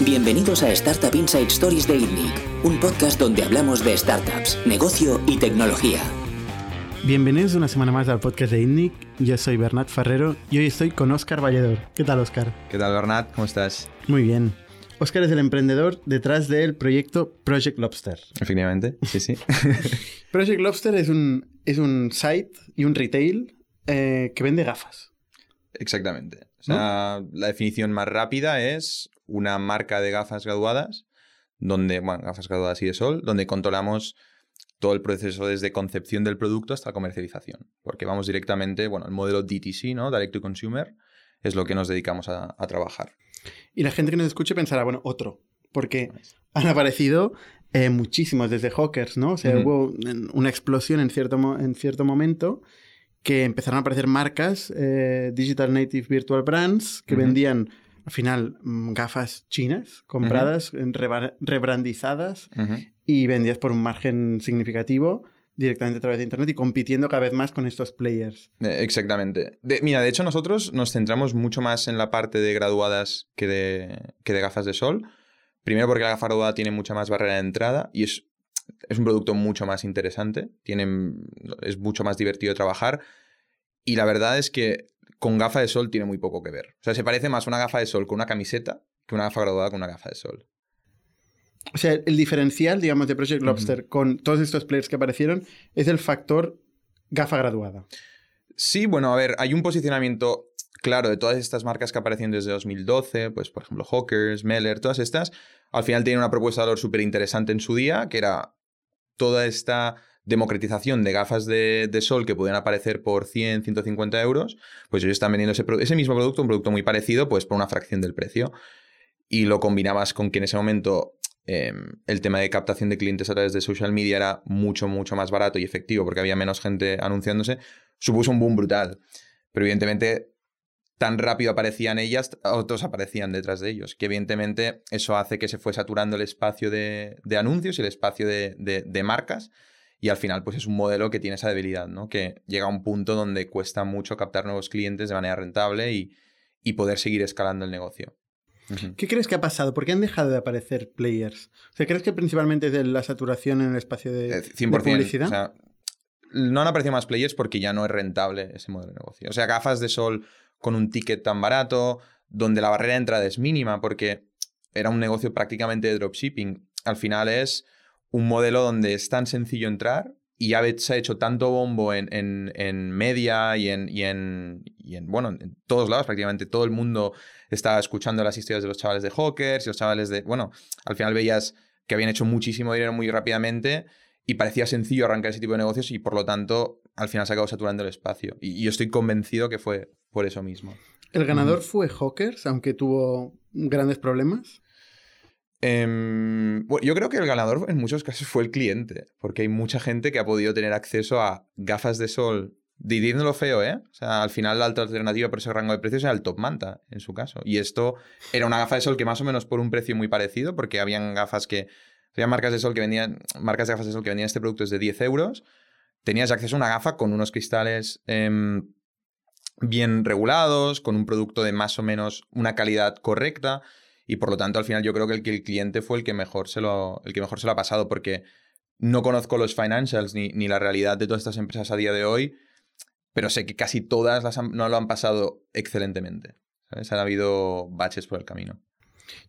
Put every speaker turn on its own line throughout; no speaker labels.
Bienvenidos a Startup Inside Stories de ITNIC, un podcast donde hablamos de startups, negocio y tecnología.
Bienvenidos una semana más al podcast de ITNIC. Yo soy Bernat Ferrero y hoy estoy con Óscar Valledor. ¿Qué tal, Óscar?
¿Qué tal, Bernat? ¿Cómo estás?
Muy bien. Óscar es el emprendedor detrás del proyecto Project Lobster.
Efectivamente, sí, sí.
Project Lobster es un, es un site y un retail eh, que vende gafas.
Exactamente. O sea, la definición más rápida es una marca de gafas graduadas, donde, bueno, gafas graduadas y de sol, donde controlamos todo el proceso desde concepción del producto hasta comercialización. Porque vamos directamente, bueno, el modelo DTC, ¿no? Direct to Consumer, es lo que nos dedicamos a, trabajar.
Y la gente que nos escuche pensará, bueno, otro, porque han aparecido eh, muchísimos desde Hawkers, ¿no? O sea, hubo una explosión en cierto, en cierto momento que empezaron a aparecer marcas, eh, Digital Native Virtual Brands, que vendían al final mm, gafas chinas compradas, rebrandizadas y vendidas por un margen significativo directamente a través de Internet y compitiendo cada vez más con estos players.
Eh, exactamente. mira, de hecho nosotros nos centramos mucho más en la parte de graduadas que de, que de gafas de sol. Primero porque la gafa graduada tiene mucha más barrera de entrada y es, es un producto mucho más interesante, tiene, es mucho más divertido de trabajar y la verdad es que con gafa de sol tiene muy poco que ver. O sea, se parece más una gafa de sol con una camiseta que una gafa graduada con una gafa de sol.
O sea, el diferencial, digamos, de Project Lobster con todos estos players que aparecieron es el factor gafa graduada.
Sí, bueno, a ver, hay un posicionamiento claro de todas estas marcas que aparecen desde 2012, pues por ejemplo Hawkers, Meller, todas estas, al final tienen una propuesta de valor súper interesante en su día, que era toda esta democratización de gafas de, sol que podían aparecer por 100, 150 euros, pues ellos están vendiendo ese, mismo producto, un producto muy parecido, pues por una fracción del precio. Y lo combinabas con que en ese momento em, el tema de captación de clientes a través de social media era mucho, mucho más barato y efectivo porque había menos gente anunciándose, supuso un boom brutal. Pero evidentemente tan rápido aparecían ellas, otros aparecían detrás de ellos. Que evidentemente eso hace que se fue saturando el espacio de, anuncios y el espacio de, de marcas y al final pues es un modelo que tiene esa debilidad, ¿no? Que llega a un punto donde cuesta mucho captar nuevos clientes de manera rentable y, poder seguir escalando el negocio.
¿Qué crees que ha pasado? ¿Por qué han dejado de aparecer players? O sea, ¿crees que principalmente es de la saturación en el espacio de, 100%, eh, publicidad? O sea,
no han aparecido más players porque ya no es rentable ese modelo de negocio. O sea, gafas de sol con un ticket tan barato, donde la barrera de entrada es mínima porque era un negocio prácticamente de dropshipping. Al final es un modelo donde es tan sencillo entrar y ya se ha hecho tanto bombo en, media y en, y en, bueno, en todos lados, prácticamente todo el mundo está escuchando las historias de los chavales de Hawkers y los chavales de, bueno, al final veías que habían hecho muchísimo dinero muy rápidamente y parecía sencillo arrancar ese tipo de negocios y por lo tanto al final se acabó saturando el espacio. Y, yo estoy convencido que fue por eso mismo.
¿El ganador fue Hawkers, aunque tuvo grandes problemas?
Em, yo creo que el ganador en muchos casos fue el cliente, porque hay mucha gente que ha podido tener acceso a gafas de sol, lo feo, ¿eh? O sea, al final la alternativa por ese rango de precios era el top manta, en su caso. Y esto era una gafa de sol que más o menos por un precio muy parecido, porque habían gafas que... Había marcas de sol que vendían... Marcas de gafas de sol que vendían este producto desde 10 euros. Tenías acceso a una gafa con unos cristales... Em, bien regulados, con un producto de más o menos una calidad correcta y por lo tanto al final yo creo que el, que el cliente fue el que mejor se lo, el que mejor se lo ha pasado porque no conozco los financials ni, ni la realidad de todas estas empresas a día de hoy, pero sé que casi todas las no lo han pasado excelentemente. ¿sabes? Han habido baches por el camino.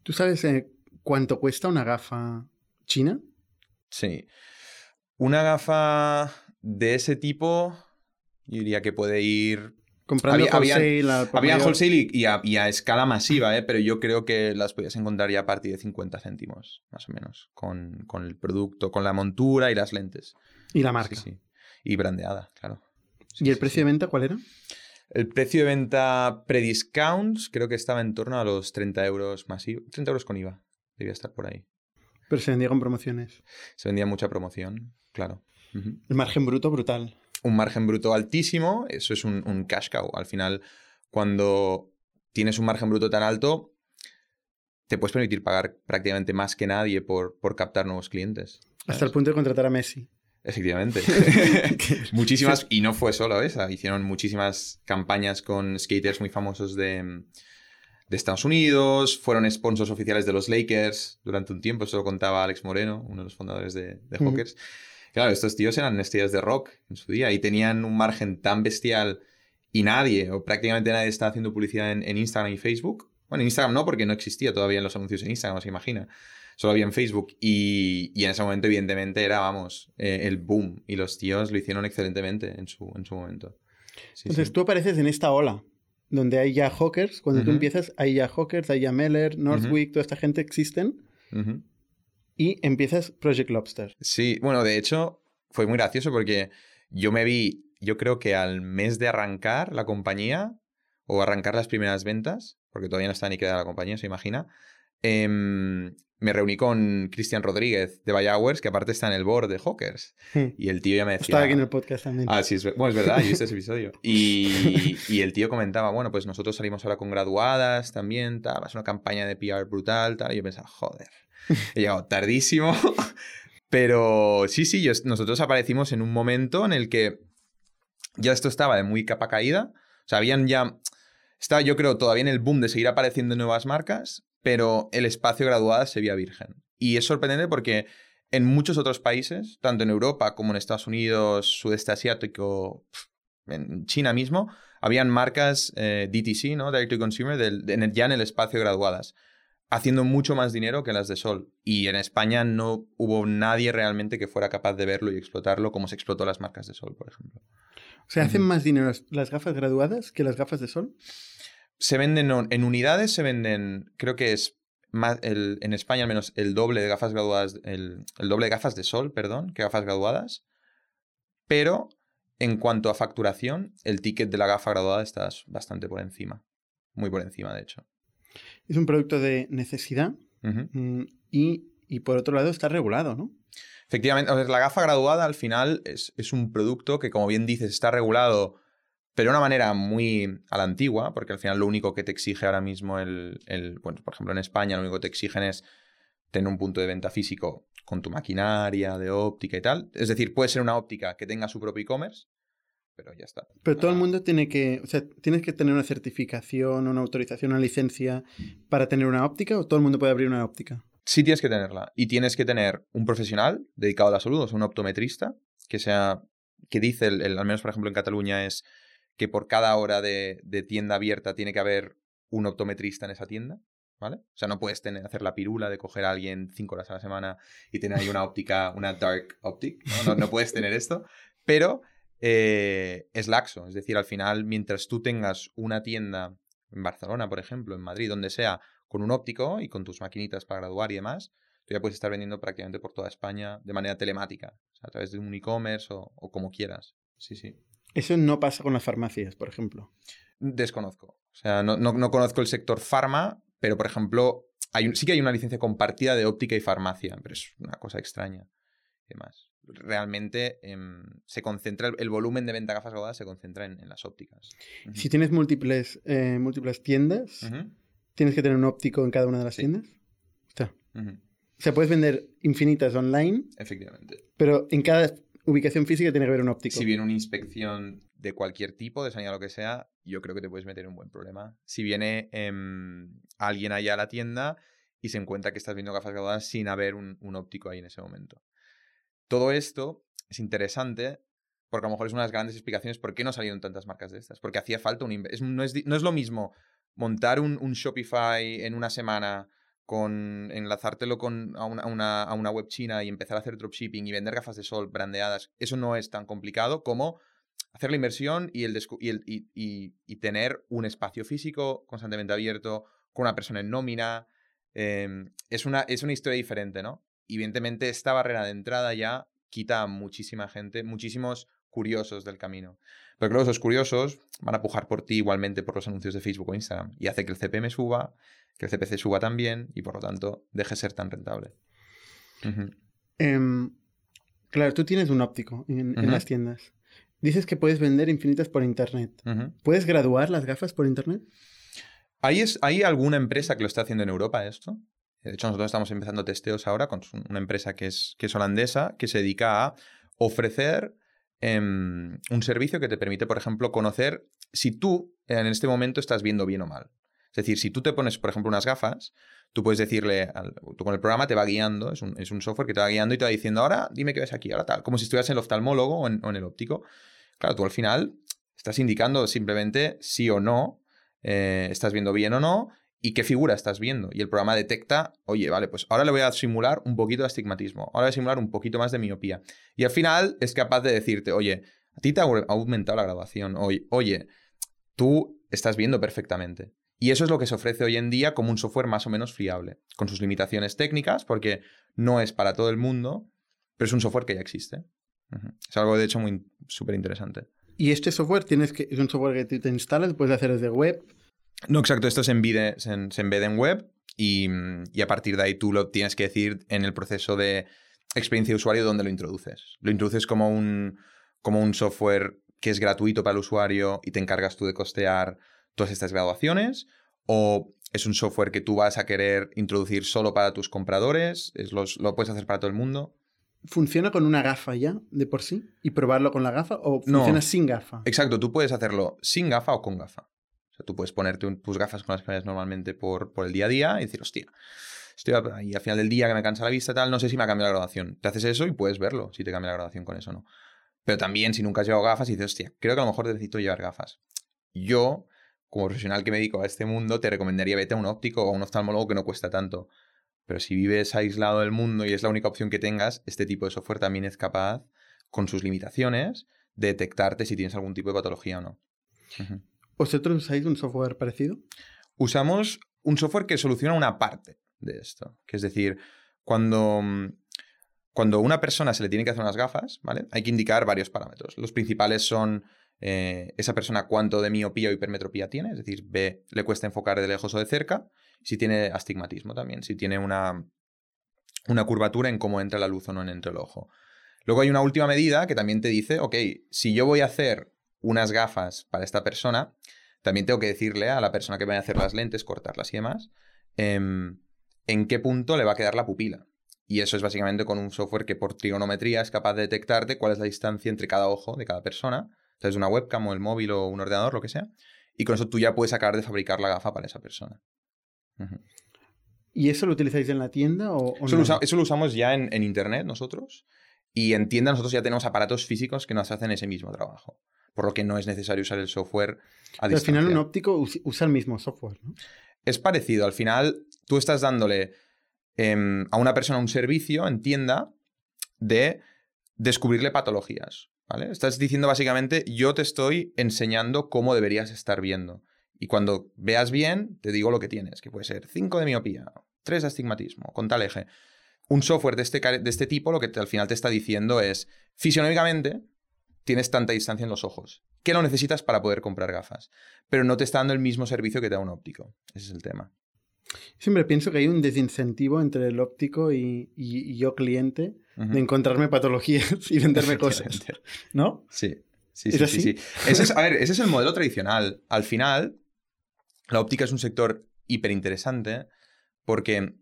¿Tú sabes eh, cuánto cuesta una gafa china?
Sí. Una gafa de ese tipo, yo diría que puede ir
Comprando wholesale.
Había, wholesale y, a, escala masiva, ¿eh? pero yo creo que las podías encontrar ya a partir de 50 céntimos, más o menos, con, el producto, con la montura y las lentes.
Y la marca.
Sí, Y brandeada, claro.
¿Y el precio de venta cuál era?
El precio de venta pre-discounts creo que estaba en torno a los 30 euros masivos. 30 euros con IVA. Debía estar por ahí.
Pero se vendía con promociones.
Se vendía mucha promoción, claro.
El margen bruto brutal
un margen bruto altísimo, eso es un, cash cow. Al final, cuando tienes un margen bruto tan alto, te puedes permitir pagar prácticamente más que nadie por, por captar nuevos clientes.
Hasta el punto de contratar a Messi.
Efectivamente. muchísimas, y no fue solo esa, hicieron muchísimas campañas con skaters muy famosos de, de Estados Unidos, fueron sponsors oficiales de los Lakers durante un tiempo, eso lo contaba Alex Moreno, uno de los fundadores de, de Hawkers. Claro, estos tíos eran estrellas de rock en su día y tenían un margen tan bestial y nadie, o prácticamente nadie, está haciendo publicidad en, Instagram y Facebook. Bueno, en Instagram no, porque no existía todavía los anuncios en Instagram, se imagina. Solo había en Facebook. Y, en ese momento, evidentemente, era, vamos, eh, el boom. Y los tíos lo hicieron excelentemente en su, en su momento.
Entonces tú apareces en esta ola donde hay ya hawkers. Cuando tú empiezas, hay ya hawkers, hay ya Meller, Northwick, toda esta gente existen. Y empiezas Project Lobster.
Sí, bueno, de hecho, fue muy gracioso porque yo me vi, yo creo que al mes de arrancar la compañía, o arrancar las primeras ventas, porque todavía no está ni creada la compañía, se imagina, em, me reuní con Cristian Rodríguez de Bayowers, que aparte está en el board de Hawkers. Hmm. Y el tío ya me decía...
Estaba aquí en el podcast también.
Ah, sí, es, bueno, es verdad, yo hice ese episodio. Y, y, el tío comentaba, bueno, pues nosotros salimos ahora con graduadas también, tal, es una campaña de PR brutal, tal. Y yo pensaba, joder, he llegado tardísimo. Pero sí, sí, nosotros aparecimos en un momento en el que ya esto estaba de muy capa caída. O sea, habían ya... Estaba yo creo todavía en el boom de seguir apareciendo nuevas marcas, pero el espacio graduada se veía virgen. Y es sorprendente porque en muchos otros países, tanto en Europa como en Estados Unidos, sudeste asiático, en China mismo, habían marcas eh, DTC, ¿no? Direct to Consumer, ya en el espacio graduadas haciendo mucho más dinero que las de Sol. Y en España no hubo nadie realmente que fuera capaz de verlo y explotarlo como se explotó las marcas de Sol, por ejemplo.
O sea, ¿hacen más dinero las gafas graduadas que las gafas de Sol?
Se venden en unidades, se venden, creo que es más, el, en España al menos el doble de gafas graduadas, el, el doble de gafas de Sol, perdón, que gafas graduadas. Pero en cuanto a facturación, el ticket de la gafa graduada está bastante por encima. Muy por encima, de hecho.
Es un producto de necesidad mm, y, por otro lado está regulado, ¿no?
Efectivamente, la gafa graduada al final es, un producto que, como bien dices, está regulado, pero de una manera muy a la antigua, porque al final lo único que te exige ahora mismo el, el, bueno, por ejemplo en España lo único que te exigen es tener un punto de venta físico con tu maquinaria de óptica y tal. Es decir, puede ser una óptica que tenga su propio e-commerce, pero ya está.
Pero todo el mundo tiene que, o sea, tienes que tener una certificación, una autorización, una licencia para tener una óptica o todo el mundo puede abrir una óptica.
Sí tienes que tenerla y tienes que tener un profesional dedicado a la salud, o sea, un optometrista que sea, que dice, el, al menos por ejemplo en Cataluña es que por cada hora de, tienda abierta tiene que haber un optometrista en esa tienda. ¿Vale? O sea, no puedes tener, hacer la pirula de coger a alguien cinco horas a la semana y tener ahí una óptica, una dark optic. no, no puedes tener esto. Pero eh, es laxo. Es decir, al final, mientras tú tengas una tienda en Barcelona, por ejemplo, en Madrid, donde sea, con un óptico y con tus maquinitas para graduar y demás, tú ya puedes estar vendiendo prácticamente por toda España de manera telemática, a través de un e-commerce o, como quieras. Sí, sí.
Eso no pasa con las farmacias, por ejemplo.
Desconozco. O sea, no, no, conozco el sector farma, pero por ejemplo, hay sí que hay una licencia compartida de óptica y farmacia, pero es una cosa extraña. Y demás realmente em, se concentra, el, volumen de venta de gafas graduadas se concentra en, las ópticas.
Si tienes múltiples, eh, múltiples tiendas, ¿tienes que tener un óptico en cada una de las tiendas? Está. O sea, puedes vender infinitas online.
Efectivamente.
Pero en cada ubicación física tiene que haber un óptico.
Si viene una inspección de cualquier tipo, de sanidad o lo que sea, yo creo que te puedes meter en un buen problema. Si viene em, alguien allá a la tienda y se encuentra que estás viendo gafas graduadas sin haber un, un óptico ahí en ese momento. Todo esto es interesante porque a lo mejor es una de las grandes explicaciones por qué no salieron tantas marcas de estas. Porque hacía falta un... No, es, no, es, lo mismo montar un, Shopify en una semana con enlazártelo con, a, una, a, una, web china y empezar a hacer dropshipping y vender gafas de sol brandeadas, eso no es tan complicado como hacer la inversión y, el, y, el, y, tener un espacio físico constantemente abierto con una persona en nómina. Em, es, una, es una historia diferente, ¿no? Evidentemente esta barrera de entrada ya quita a muchísima gente, muchísimos curiosos del camino. Pero que esos curiosos van a pujar por ti igualmente por los anuncios de Facebook o Instagram y hace que el CPM suba, que el CPC suba también y por lo tanto deje de ser tan rentable.
Em, claro, tú tienes un óptico en, las tiendas. Dices que puedes vender infinitas por internet. ¿Puedes graduar las gafas por internet?
¿Hay, es, ¿Hay alguna empresa que lo está haciendo en Europa esto? De hecho, nosotros estamos empezando testeos ahora con una empresa que es, que es holandesa que se dedica a ofrecer em, un servicio que te permite, por ejemplo, conocer si tú en este momento estás viendo bien o mal. Es decir, si tú te pones, por ejemplo, unas gafas, tú puedes decirle, tú con el programa te va guiando, es un, es un, software que te va guiando y te va diciendo, ahora dime qué ves aquí, ahora tal, como si estuvieras en el oftalmólogo o en, el óptico. Claro, tú al final estás indicando simplemente sí o no, eh, estás viendo bien o no, y qué figura estás viendo. Y el programa detecta, oye, vale, pues ahora le voy a simular un poquito de astigmatismo, ahora voy a simular un poquito más de miopía. Y al final es capaz de decirte, oye, a ti te ha aumentado la graduación, oye, tú estás viendo perfectamente. Y eso es lo que se ofrece hoy en día como un software más o menos fiable, con sus limitaciones técnicas, porque no es para todo el mundo, pero es un software que ya existe. Es algo, de hecho, muy súper interesante.
¿Y este software tienes que, es un software que te instalas, puedes hacer desde web?
No, exacto, esto se, embede, se, embede en web y, y, a partir de ahí tú lo tienes que decir en el proceso de experiencia de usuario donde lo introduces. Lo introduces como un, como un software que es gratuito para el usuario y te encargas tú de costear todas estas graduaciones? ¿O es un software que tú vas a querer introducir solo para tus compradores? ¿Es ¿Lo puedes hacer para todo el mundo?
¿Funciona con una gafa ya, de por sí? ¿Y probarlo con la gafa? ¿O funciona sin gafa?
Exacto, tú puedes hacerlo sin gafa o con gafa. Tú puedes ponerte tus gafas con las que vayas normalmente por, por el día a día y decir, hostia, estoy ahí al final del día que me cansa la vista, tal, no sé si me ha cambiado la graduación. Te haces eso y puedes verlo, si te cambia la graduación con eso o no. Pero también, si nunca has llevado gafas y dices, hostia, creo que a lo mejor necesito llevar gafas. Yo como profesional que me dedico a este mundo, te recomendaría vete a un óptico o a un oftalmólogo que no cuesta tanto. Pero si vives aislado del mundo y es la única opción que tengas, este tipo de software también es capaz, con sus limitaciones, de detectarte si tienes algún tipo de patología o no.
¿Vosotros usáis un software parecido?
Usamos un software que soluciona una parte de esto. Que es decir, cuando, cuando una persona se le tiene que hacer unas gafas, ¿vale? Hay que indicar varios parámetros. Los principales son eh, esa persona cuánto de miopía o hipermetropía tiene, es decir, ve, le cuesta enfocar de lejos o de cerca, si tiene astigmatismo también, si tiene una, una curvatura en cómo entra la luz o no entre el ojo. Luego hay una última medida que también te dice, ok, si yo voy a hacer unas gafas para esta persona, también tengo que decirle a la persona que vaya a hacer las lentes, cortarlas y demás, em, en qué punto le va a quedar la pupila. Y eso es básicamente con un software que por trigonometría es capaz de detectarte cuál es la distancia entre cada ojo de cada persona entonces, una webcam o el móvil o un ordenador, lo que sea. Y con eso tú ya puedes acabar de fabricar la gafa para esa persona.
¿Y eso lo utilizáis en la tienda o,
eso, lo usamos ya en, internet nosotros. Y en tienda nosotros ya tenemos aparatos físicos que nos hacen ese mismo trabajo. Por lo que no es necesario usar el software
a Pero Al final un óptico usa el mismo software, ¿no?
Es parecido. Al final tú estás dándole em, a una persona un servicio en tienda de descubrirle patologías. Estás diciendo básicamente, yo te estoy enseñando cómo deberías estar viendo. Y cuando veas bien, te digo lo que tienes, que puede ser 5 de miopía, 3 de astigmatismo, con tal eje. Un software de este, de este tipo lo que al final te está diciendo es, fisionómicamente, tienes tanta distancia en los ojos, que lo necesitas para poder comprar gafas, pero no te está dando el mismo servicio que te da un óptico. Ese es el tema.
Siempre pienso que hay un desincentivo entre el óptico y, yo cliente de encontrarme patologías y venderme cosas. ¿No?
Sí. Sí, sí, sí, Ese es, a ver, ese es el modelo tradicional. Al final, la óptica es un sector hiper interesante porque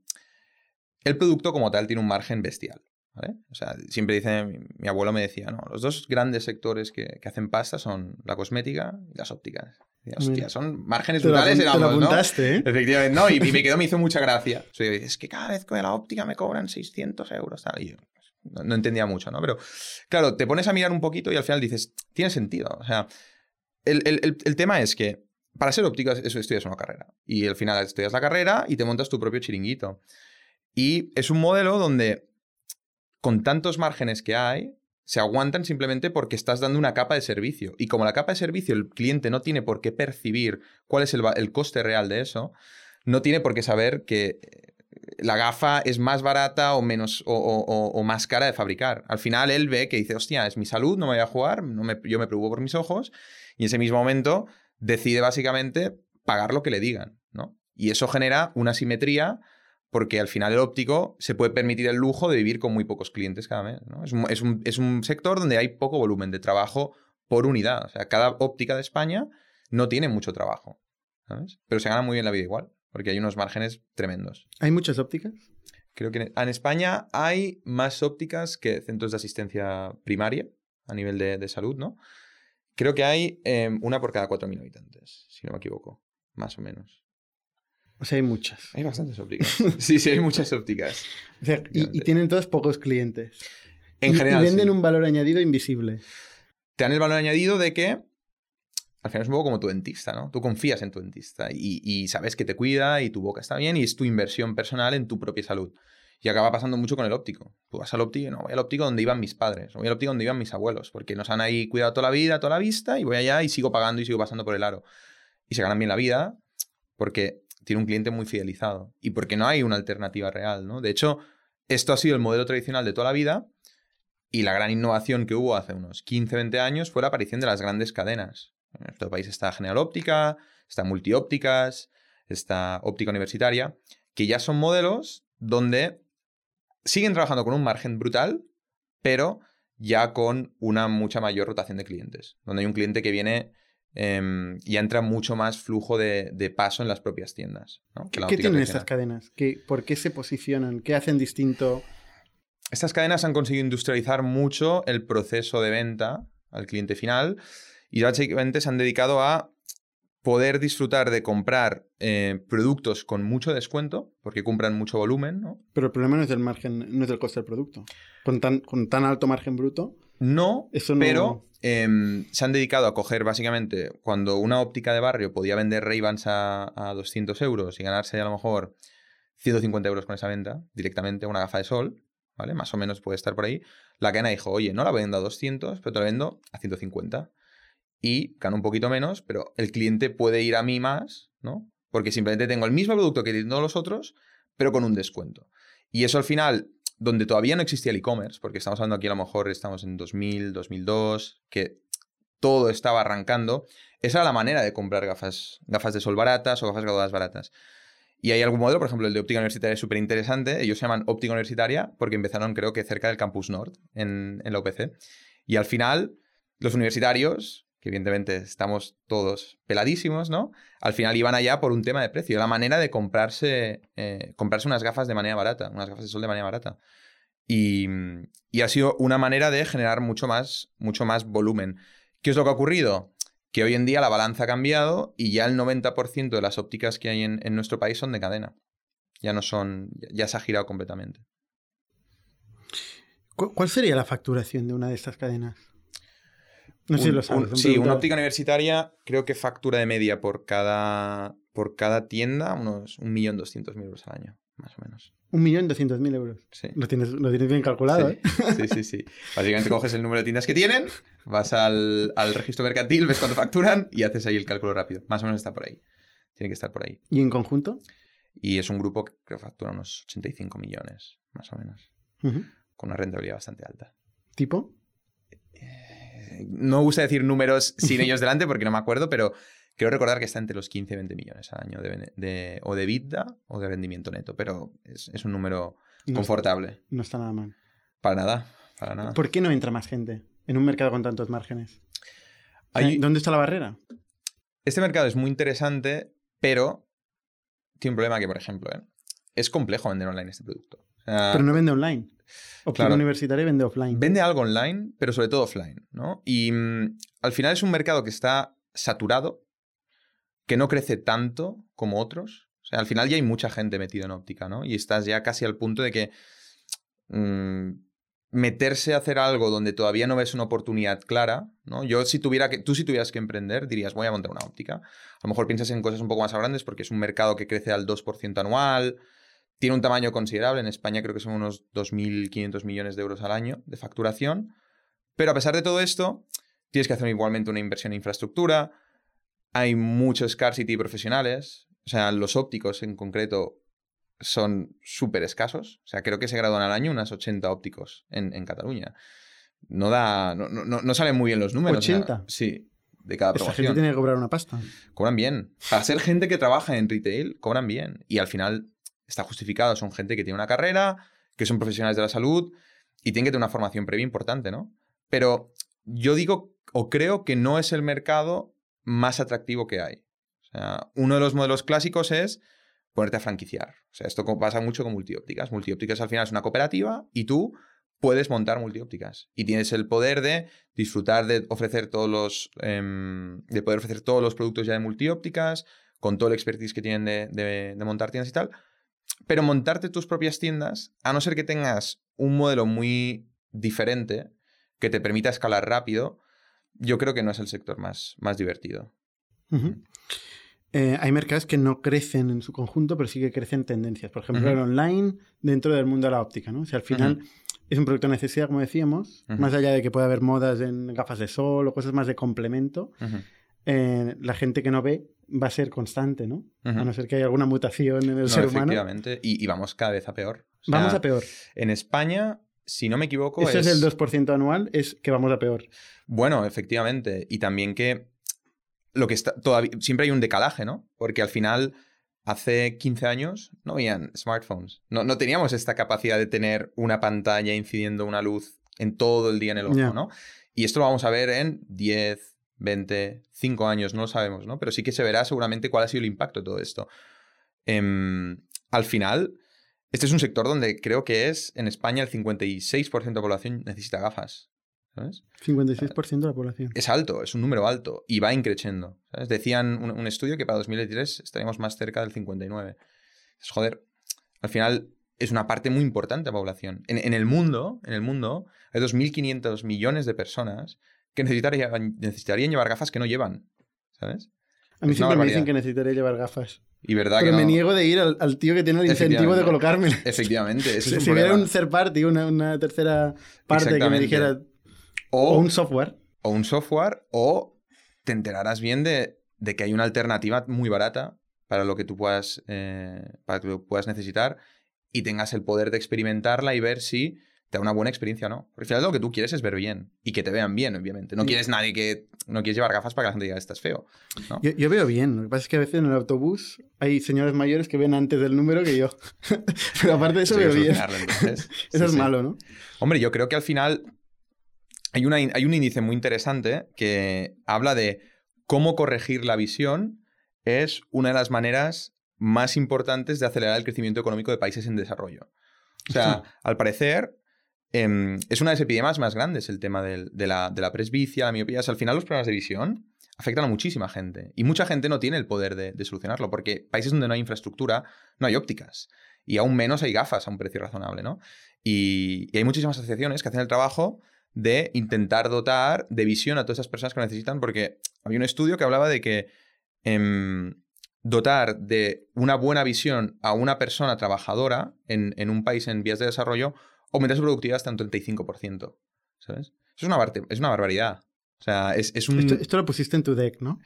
el producto como tal tiene un margen bestial. ¿Vale? O sea, siempre dice, mi, abuelo me decía, no, los dos grandes sectores que, que hacen pasta son la cosmética y las ópticas. Hostia, son márgenes brutales en ambos, ¿no? ¿eh? Efectivamente, no, y, me quedó, me hizo mucha gracia. es que cada vez con la óptica me cobran 600 euros. Y yo, no, entendía mucho, ¿no? Pero claro, te pones a mirar un poquito y al final dices, tiene sentido. O sea, el, el, el tema es que para ser óptico eso estudias una carrera. Y al final estudias la carrera y te montas tu propio chiringuito. Y es un modelo donde, con tantos márgenes que hay, se aguantan simplemente porque estás dando una capa de servicio. Y como la capa de servicio el cliente no tiene por qué percibir cuál es el, coste real de eso, no tiene por qué saber que eh, la gafa es más barata o menos o, más cara de fabricar. Al final él ve que dice, hostia, es mi salud, no me voy a jugar, yo me preocupo por mis ojos, y en ese mismo momento decide básicamente pagar lo que le digan, ¿no? Y eso genera una simetría porque al final el óptico se puede permitir el lujo de vivir con muy pocos clientes cada mes. Es, un, sector donde hay poco volumen de trabajo por unidad. O sea, cada óptica de España no tiene mucho trabajo, ¿sabes? Pero se gana muy bien la vida igual, porque hay unos márgenes tremendos.
¿Hay muchas ópticas?
Creo que en España hay más ópticas que centros de asistencia primaria a nivel de, salud, ¿no? Creo que hay em, una por cada 4.000 habitantes, si no me equivoco, más o menos.
O sea, hay muchas.
Hay bastantes ópticas. sí, sí, hay muchas ópticas.
O sea, y, y tienen todos pocos clientes.
En
Y-
general.
Y venden
sí.
un valor añadido invisible.
te dan el valor añadido de que al final es un poco como tu dentista, ¿no? Tú confías en tu dentista y, y sabes que te cuida y tu boca está bien y es tu inversión personal en tu propia salud. Y acaba pasando mucho con el óptico. Tú vas al óptico no, voy al óptico donde iban mis padres, o voy al óptico donde iban mis abuelos, porque nos han ahí cuidado toda la vida, toda la vista, y voy allá y sigo pagando y sigo pasando por el aro. Y se ganan bien la vida porque tiene un cliente muy fidelizado y porque no hay una alternativa real, ¿no? De hecho, esto ha sido el modelo tradicional de toda la vida y la gran innovación que hubo hace unos 15, 20 años fue la aparición de las grandes cadenas. En nuestro país está General Óptica, está Multiópticas, está Óptica Universitaria, que ya son modelos donde siguen trabajando con un margen brutal, pero ya con una mucha mayor rotación de clientes. Donde hay un cliente que viene em, y entra mucho más flujo de, de paso en las propias tiendas.
¿Qué tienen estas cadenas? ¿Qué, ¿Por qué se posicionan? ¿Qué hacen distinto?
Estas cadenas han conseguido industrializar mucho el proceso de venta al cliente final y básicamente se han dedicado a poder disfrutar de comprar eh, productos con mucho descuento, porque compran mucho volumen, ¿no?
Pero el problema no es del margen, no es del coste del producto. Con tan, con tan alto margen bruto,
No,
Eso no-
pero em, se han dedicado a coger básicamente cuando una óptica de barrio podía vender Ray-Bans a, a 200 euros y ganarse a lo mejor 150 euros con esa venta directamente una gafa de sol, ¿vale? Más o menos puede estar por ahí. La cadena dijo, oye, no la vendo a 200, pero te la vendo a 150. Y gano un poquito menos, pero el cliente puede ir a mí más, ¿no? Porque simplemente tengo el mismo producto que tienen todos los otros, pero con un descuento. Y eso al final, donde todavía no existía el e-commerce, porque estamos hablando aquí a lo mejor estamos en 2000, 2002, que todo estaba arrancando, esa era la manera de comprar gafas, gafas de sol baratas o gafas graduadas baratas. Y hay algún modelo, por ejemplo, el de óptica universitaria es súper interesante. Ellos se llaman óptica universitaria porque empezaron, creo que cerca del Campus Nord, en, en la UPC. Y al final, los universitarios, que evidentemente estamos todos peladísimos, ¿no? Al final iban allá por un tema de precio. La manera de comprarse, eh, comprarse unas gafas de manera barata, unas gafas de sol de manera barata. Y, ha sido una manera de generar mucho más, mucho más volumen. ¿Qué es lo que ha ocurrido? Que hoy en día la balanza ha cambiado y ya el 90% de las ópticas que hay en, en nuestro país son de cadena. Ya no son, ya- se ha girado completamente.
¿cu- ¿cuál sería la facturación de una de estas cadenas? No sé si lo sabes.
un- sí, una óptica universitaria creo que factura de media por cada, por cada tienda unos 1.200.000 euros al año, más o menos.
Un millón doscientos mil euros.
Sí.
Lo tienes, lo tienes bien calculado,
sí.
¿eh?
sí, sí, sí. Básicamente coges el número de tiendas que tienen, vas al, al registro mercantil, ves cuánto facturan y haces ahí el cálculo rápido. Más o menos está por ahí. Tiene que estar por ahí.
¿Y en conjunto?
Y es un grupo que factura unos 85 millones, más o menos, con una rentabilidad bastante alta.
¿Tipo?
Eh, No me gusta decir números sin ellos delante porque no me acuerdo, pero creo recordar que está entre los 15 y 20 millones al año de, de- o de vida o de rendimiento neto, pero es, es un número
No,
confortable.
no está nada mal.
Para nada, para nada.
¿Por qué no entra más gente en un mercado con tantos márgenes?
Hay-
¿Dónde está la barrera?
Este mercado es muy interesante, pero tiene un problema que, por ejemplo, ¿eh? es complejo vender online este producto. Sea,
Pero no vende online. Óptica
Claro.
universitaria vende offline.
Vende algo online, pero sobre todo offline, ¿no? Y mm, al final es un mercado que está saturado, que no crece tanto como otros. O sea, al final ya hay mucha gente metida en óptica, ¿no? Y estás ya casi al punto de que mm, meterse a hacer algo donde todavía no ves una oportunidad clara, ¿no? Yo si tuviera que, tú si tuvieras que emprender, dirías, voy a montar una óptica. A lo mejor piensas en cosas un poco más grandes porque es un mercado que crece al 2% anual, tiene un tamaño considerable. En España creo que son unos 2.500 millones de euros al año de facturación. Pero a pesar de todo esto, tienes que hacer igualmente una inversión en infraestructura. Hay muchos scarcity profesionales. O sea, los ópticos en concreto son súper escasos. O sea, creo que se gradúan al año unas 80 ópticos en, en Cataluña. No da. No, no, no salen muy bien los números. o sea,
80.
sí, de cada
Esa gente tiene que cobrar una pasta.
cobran bien. Para ser gente que trabaja en retail, cobran bien. Y al final está justificado. Son gente que tiene una carrera, que son profesionales de la salud y tienen que tener una formación previa importante, ¿no? Pero yo digo o creo que no es el mercado más atractivo que hay. Uno de los modelos clásicos es ponerte a franquiciar. O sea, esto pasa mucho con multiópticas. Multiópticas al final es una cooperativa y tú puedes montar multiópticas y tienes el poder de disfrutar de ofrecer todos los em, de poder ofrecer todos los productos ya de multiópticas con todo el expertise que tienen de, montar tiendas y tal. Pero montarte tus propias tiendas, a no ser que tengas un modelo muy diferente que te permita escalar rápido, yo creo que no es el sector más, más divertido.
Eh, hay mercados que no crecen en su conjunto, pero sí que crecen tendencias. Por ejemplo, el online dentro del mundo de la óptica, ¿no? O sea, al final es un producto de necesidad, como decíamos, más allá de que pueda haber modas en gafas de sol o cosas más de complemento. Eh, la gente que no ve va a ser constante, ¿no? A no ser que haya alguna mutación en el ser humano.
Efectivamente, y, vamos cada vez a peor.
vamos a peor.
En España, si no me equivoco.
Ese es... es el 2% anual, es que vamos a peor.
Bueno, efectivamente. Y también que lo que está todavía siempre hay un decalaje, ¿no? Porque al final hace 15 años no habían smartphones. No, no teníamos esta capacidad de tener una pantalla incidiendo una luz en todo el día en el ojo, ¿no? Y esto lo vamos a ver en 10, 20, 5 años, no lo sabemos, ¿no? Pero sí que se verá seguramente cuál ha sido el impacto de todo esto. Em, al final, este es un sector donde creo que es en España el 56% de la población necesita gafas. ¿sabes?
56% de la población.
Es alto, es un número alto y va increciendo. ¿sabes? Decían un, estudio que para 2023 estaríamos más cerca del 59. Es, joder, al final es una parte muy importante de la población. En, el mundo, en el mundo hay 2.500 millones de personas que necesitarían, necesitarían llevar gafas que no llevan, ¿sabes?
A mí siempre me dicen que necesitaría llevar gafas.
Y verdad
Pero
que
me niego de ir al, tío que tiene el incentivo de colocarme.
Efectivamente.
si hubiera un third party, una, una tercera parte que me dijera, o, un software.
O un software, o te enterarás bien de, que hay una alternativa muy barata para lo que tú puedas, eh, para que puedas necesitar y tengas el poder de experimentarla y ver si te da una buena experiencia no. Porque al final lo que tú quieres es ver bien y que te vean bien, obviamente. No quieres nadie que. No quieres llevar gafas para que la gente diga, estás feo.
Yo, veo bien. Lo que pasa es que a veces en el autobús hay señores mayores que ven antes del número que yo. Pero aparte de eso veo bien. eso es malo, ¿no?
Hombre, yo creo que al final hay, un índice muy interesante que habla de cómo corregir la visión es una de las maneras más importantes de acelerar el crecimiento económico de países en desarrollo. O sea, al parecer, em, es una de las epidemias más grandes el tema de, la, presbicia, la miopía. al final los problemas de visión afectan a muchísima gente. Y mucha gente no tiene el poder de, solucionarlo, porque países donde no hay infraestructura, no hay ópticas. Y aún menos hay gafas a un precio razonable, ¿no? y hay muchísimas asociaciones que hacen el trabajo de intentar dotar de visión a todas esas personas que lo necesitan, porque había un estudio que hablaba de que em, dotar de una buena visión a una persona trabajadora en, un país en vías de desarrollo aumenta su productividad hasta un 35%. ¿Sabes? Eso es una, es una barbaridad. O sea, es, un...
Esto, lo pusiste en tu deck, ¿no?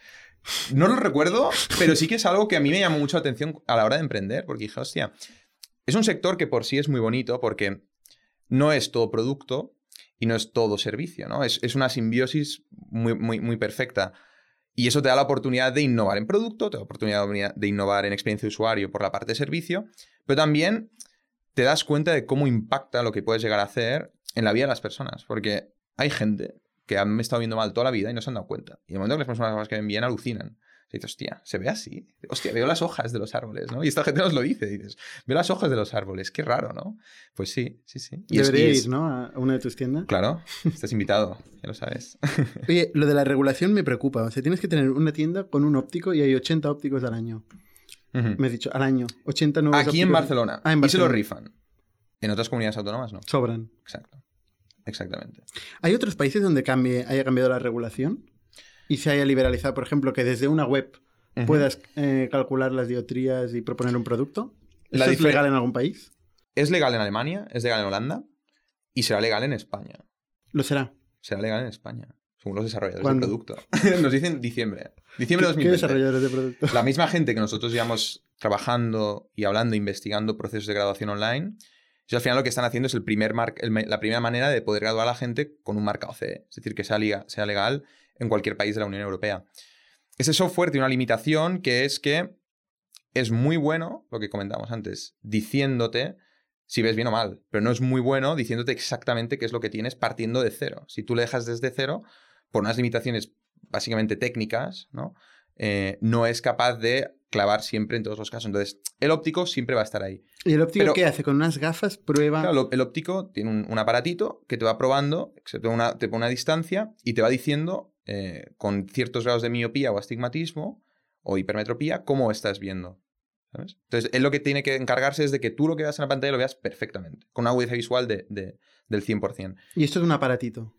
No lo recuerdo, pero sí que es algo que a mí me llamó mucho la atención a la hora de emprender, porque dije, hostia, es un sector que por sí es muy bonito porque no es todo producto, y no es todo servicio, ¿no? Es, una simbiosis muy, muy, muy perfecta. Y eso te da la oportunidad de innovar en producto, te da la oportunidad de innovar en experiencia de usuario por la parte de servicio, pero también te das cuenta de cómo impacta lo que puedes llegar a hacer en la vida de las personas. Porque hay gente que han estado viendo mal toda la vida y no se han dado cuenta. Y en el momento que unas cosas que ven bien, alucinan. Y dices, hostia, se ve así. Hostia, veo las hojas de los árboles, ¿no? Y esta gente nos lo dice. Dices, veo las hojas de los árboles, qué raro, ¿no? Pues sí, sí, sí.
Y Debería ir, ¿no? A una de tus tiendas.
Claro, estás invitado, ya lo sabes.
Oye, lo de la regulación me preocupa. O sea, tienes que tener una tienda con un óptico y hay 80 ópticos al año. Me has dicho, al año. 80 nuevos
Aquí en Barcelona. Ah, en Barcelona. Y se lo rifan. En otras comunidades autónomas no.
Sobran.
Exacto. Exactamente.
¿Hay otros países donde cambie, haya cambiado la regulación? y se haya liberalizado, por ejemplo, que desde una web puedas eh, calcular las diotrías y proponer un producto? ¿Eso es legal en algún país?
Es legal en Alemania, es legal en Holanda y será legal en España.
¿Lo será?
Será legal en España, según los desarrolladores del producto. Nos dicen diciembre. Diciembre de 2020.
¿Qué desarrolladores de producto?
La misma gente que nosotros llevamos trabajando y hablando, investigando procesos de graduación online, y al final lo que están haciendo es el primer la primera manera de poder graduar a la gente con un marca OCE, es decir, que sea, sea legal en cualquier país de la Unión Europea. Ese software tiene una limitación que es que es muy bueno, lo que comentamos antes, diciéndote si ves bien o mal, pero no es muy bueno diciéndote exactamente qué es lo que tienes partiendo de cero. Si tú le dejas desde cero, por unas limitaciones básicamente técnicas, ¿no? Eh, no es capaz de clavar siempre en todos los casos. Entonces, el óptico siempre va a estar ahí.
¿Y el óptico qué hace? ¿Con unas gafas prueba?
Claro, el óptico tiene un, aparatito que te va probando, te pone, una, distancia y te va diciendo, eh, con ciertos grados de miopía o astigmatismo, o hipermetropía, cómo estás viendo. ¿sabes? Entonces, él lo que tiene que encargarse es de que tú lo que veas en la pantalla lo veas perfectamente, con una agudeza visual de, de, del 100%.
Y esto es un aparatito.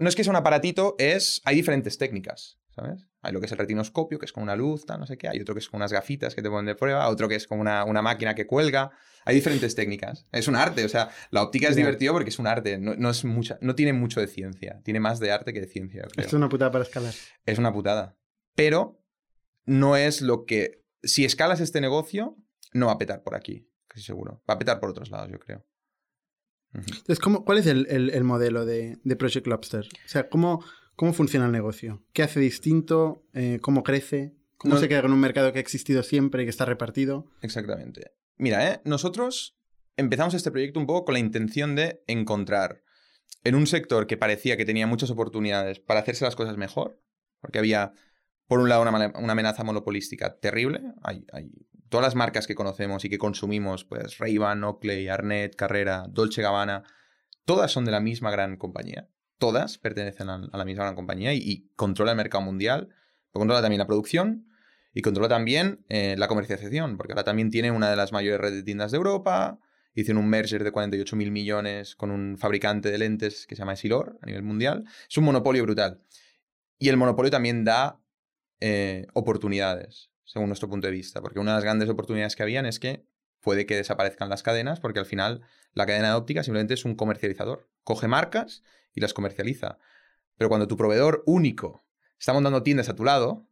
no es que sea un aparatito, es hay diferentes técnicas. ¿sabes? Hay lo que es el retinoscopio, que es con una luz, no sé qué. Hay otro que es con unas gafitas que te ponen de prueba. Otro que es con una, una máquina que cuelga. Hay diferentes técnicas. Es un arte. O sea, la óptica es divertido porque es un arte. No, es mucha, no tiene mucho de ciencia. Tiene más de arte que de ciencia.
Esto es una putada para escalar.
Es una putada. Pero no es lo que. Si escalas este negocio, no va a petar por aquí, casi seguro. Va a petar por otros lados, yo creo.
Entonces, ¿cómo, ¿cuál es el, el, modelo de, de, Project Lobster? O sea, ¿cómo, ¿cómo funciona el negocio? ¿Qué hace distinto? Eh, ¿Cómo crece? ¿Cómo se queda con un mercado que ha existido siempre y que está repartido?
Exactamente. Mira, ¿eh? nosotros empezamos este proyecto un poco con la intención de encontrar en un sector que parecía que tenía muchas oportunidades para hacerse las cosas mejor, porque había por un lado, una, amenaza monopolística terrible. Hay, todas las marcas que conocemos y que consumimos, pues Ray-Ban, Oakley, Arnett, Carrera, Dolce Gabbana, todas son de la misma gran compañía. Todas pertenecen a, la misma gran compañía y, controla el mercado mundial, controla también la producción y controla también eh, la comercialización, porque ahora también tiene una de las mayores redes de tiendas de Europa, hicieron un merger de 48 mil millones con un fabricante de lentes que se llama Essilor a nivel mundial. Es un monopolio brutal. Y el monopolio también da eh, oportunidades, según nuestro punto de vista, porque una de las grandes oportunidades que habían es que puede que desaparezcan las cadenas, porque al final la cadena de óptica simplemente es un comercializador. Coge marcas y las comercializa. Pero cuando tu proveedor único está montando tiendas a tu lado,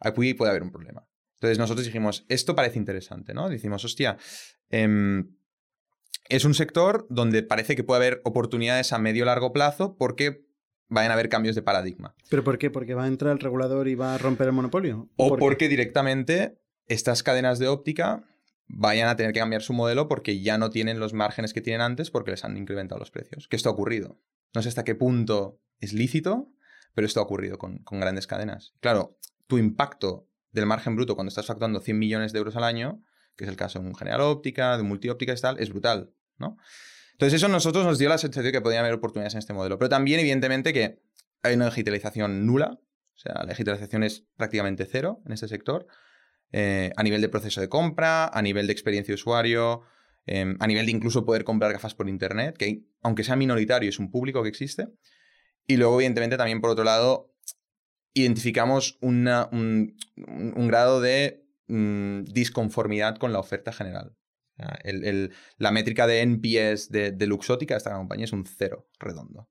aquí puede haber un problema. Entonces nosotros dijimos, esto parece interesante, ¿no? Decimos, hostia, em, es un sector donde parece que puede haber oportunidades a medio largo plazo porque vayan a haber cambios de paradigma.
¿Pero por qué? ¿Porque va a entrar el regulador y va a romper el monopolio?
O porque directamente estas cadenas de óptica vayan a tener que cambiar su modelo porque ya no tienen los márgenes que tienen antes porque les han incrementado los precios. Que esto ha ocurrido. No sé hasta qué punto es lícito, pero esto ha ocurrido con, grandes cadenas. Claro, tu impacto del margen bruto cuando estás facturando 100 millones de euros al año, que es el caso de un General Óptica, de un Multióptica y tal, es brutal, ¿no? Entonces eso nosotros nos dio la sensación de que podía haber oportunidades en este modelo. Pero también, evidentemente, que hay una digitalización nula. O sea, la digitalización es prácticamente cero en este sector. Eh, a nivel de proceso de compra, a nivel de experiencia de usuario, em, a nivel de incluso poder comprar gafas por internet, que aunque sea minoritario, es un público que existe. Y luego, evidentemente, también por otro lado, identificamos un, grado de mm, disconformidad con la oferta general. La, métrica de NPS de, de Luxótica, esta compañía, es un cero redondo.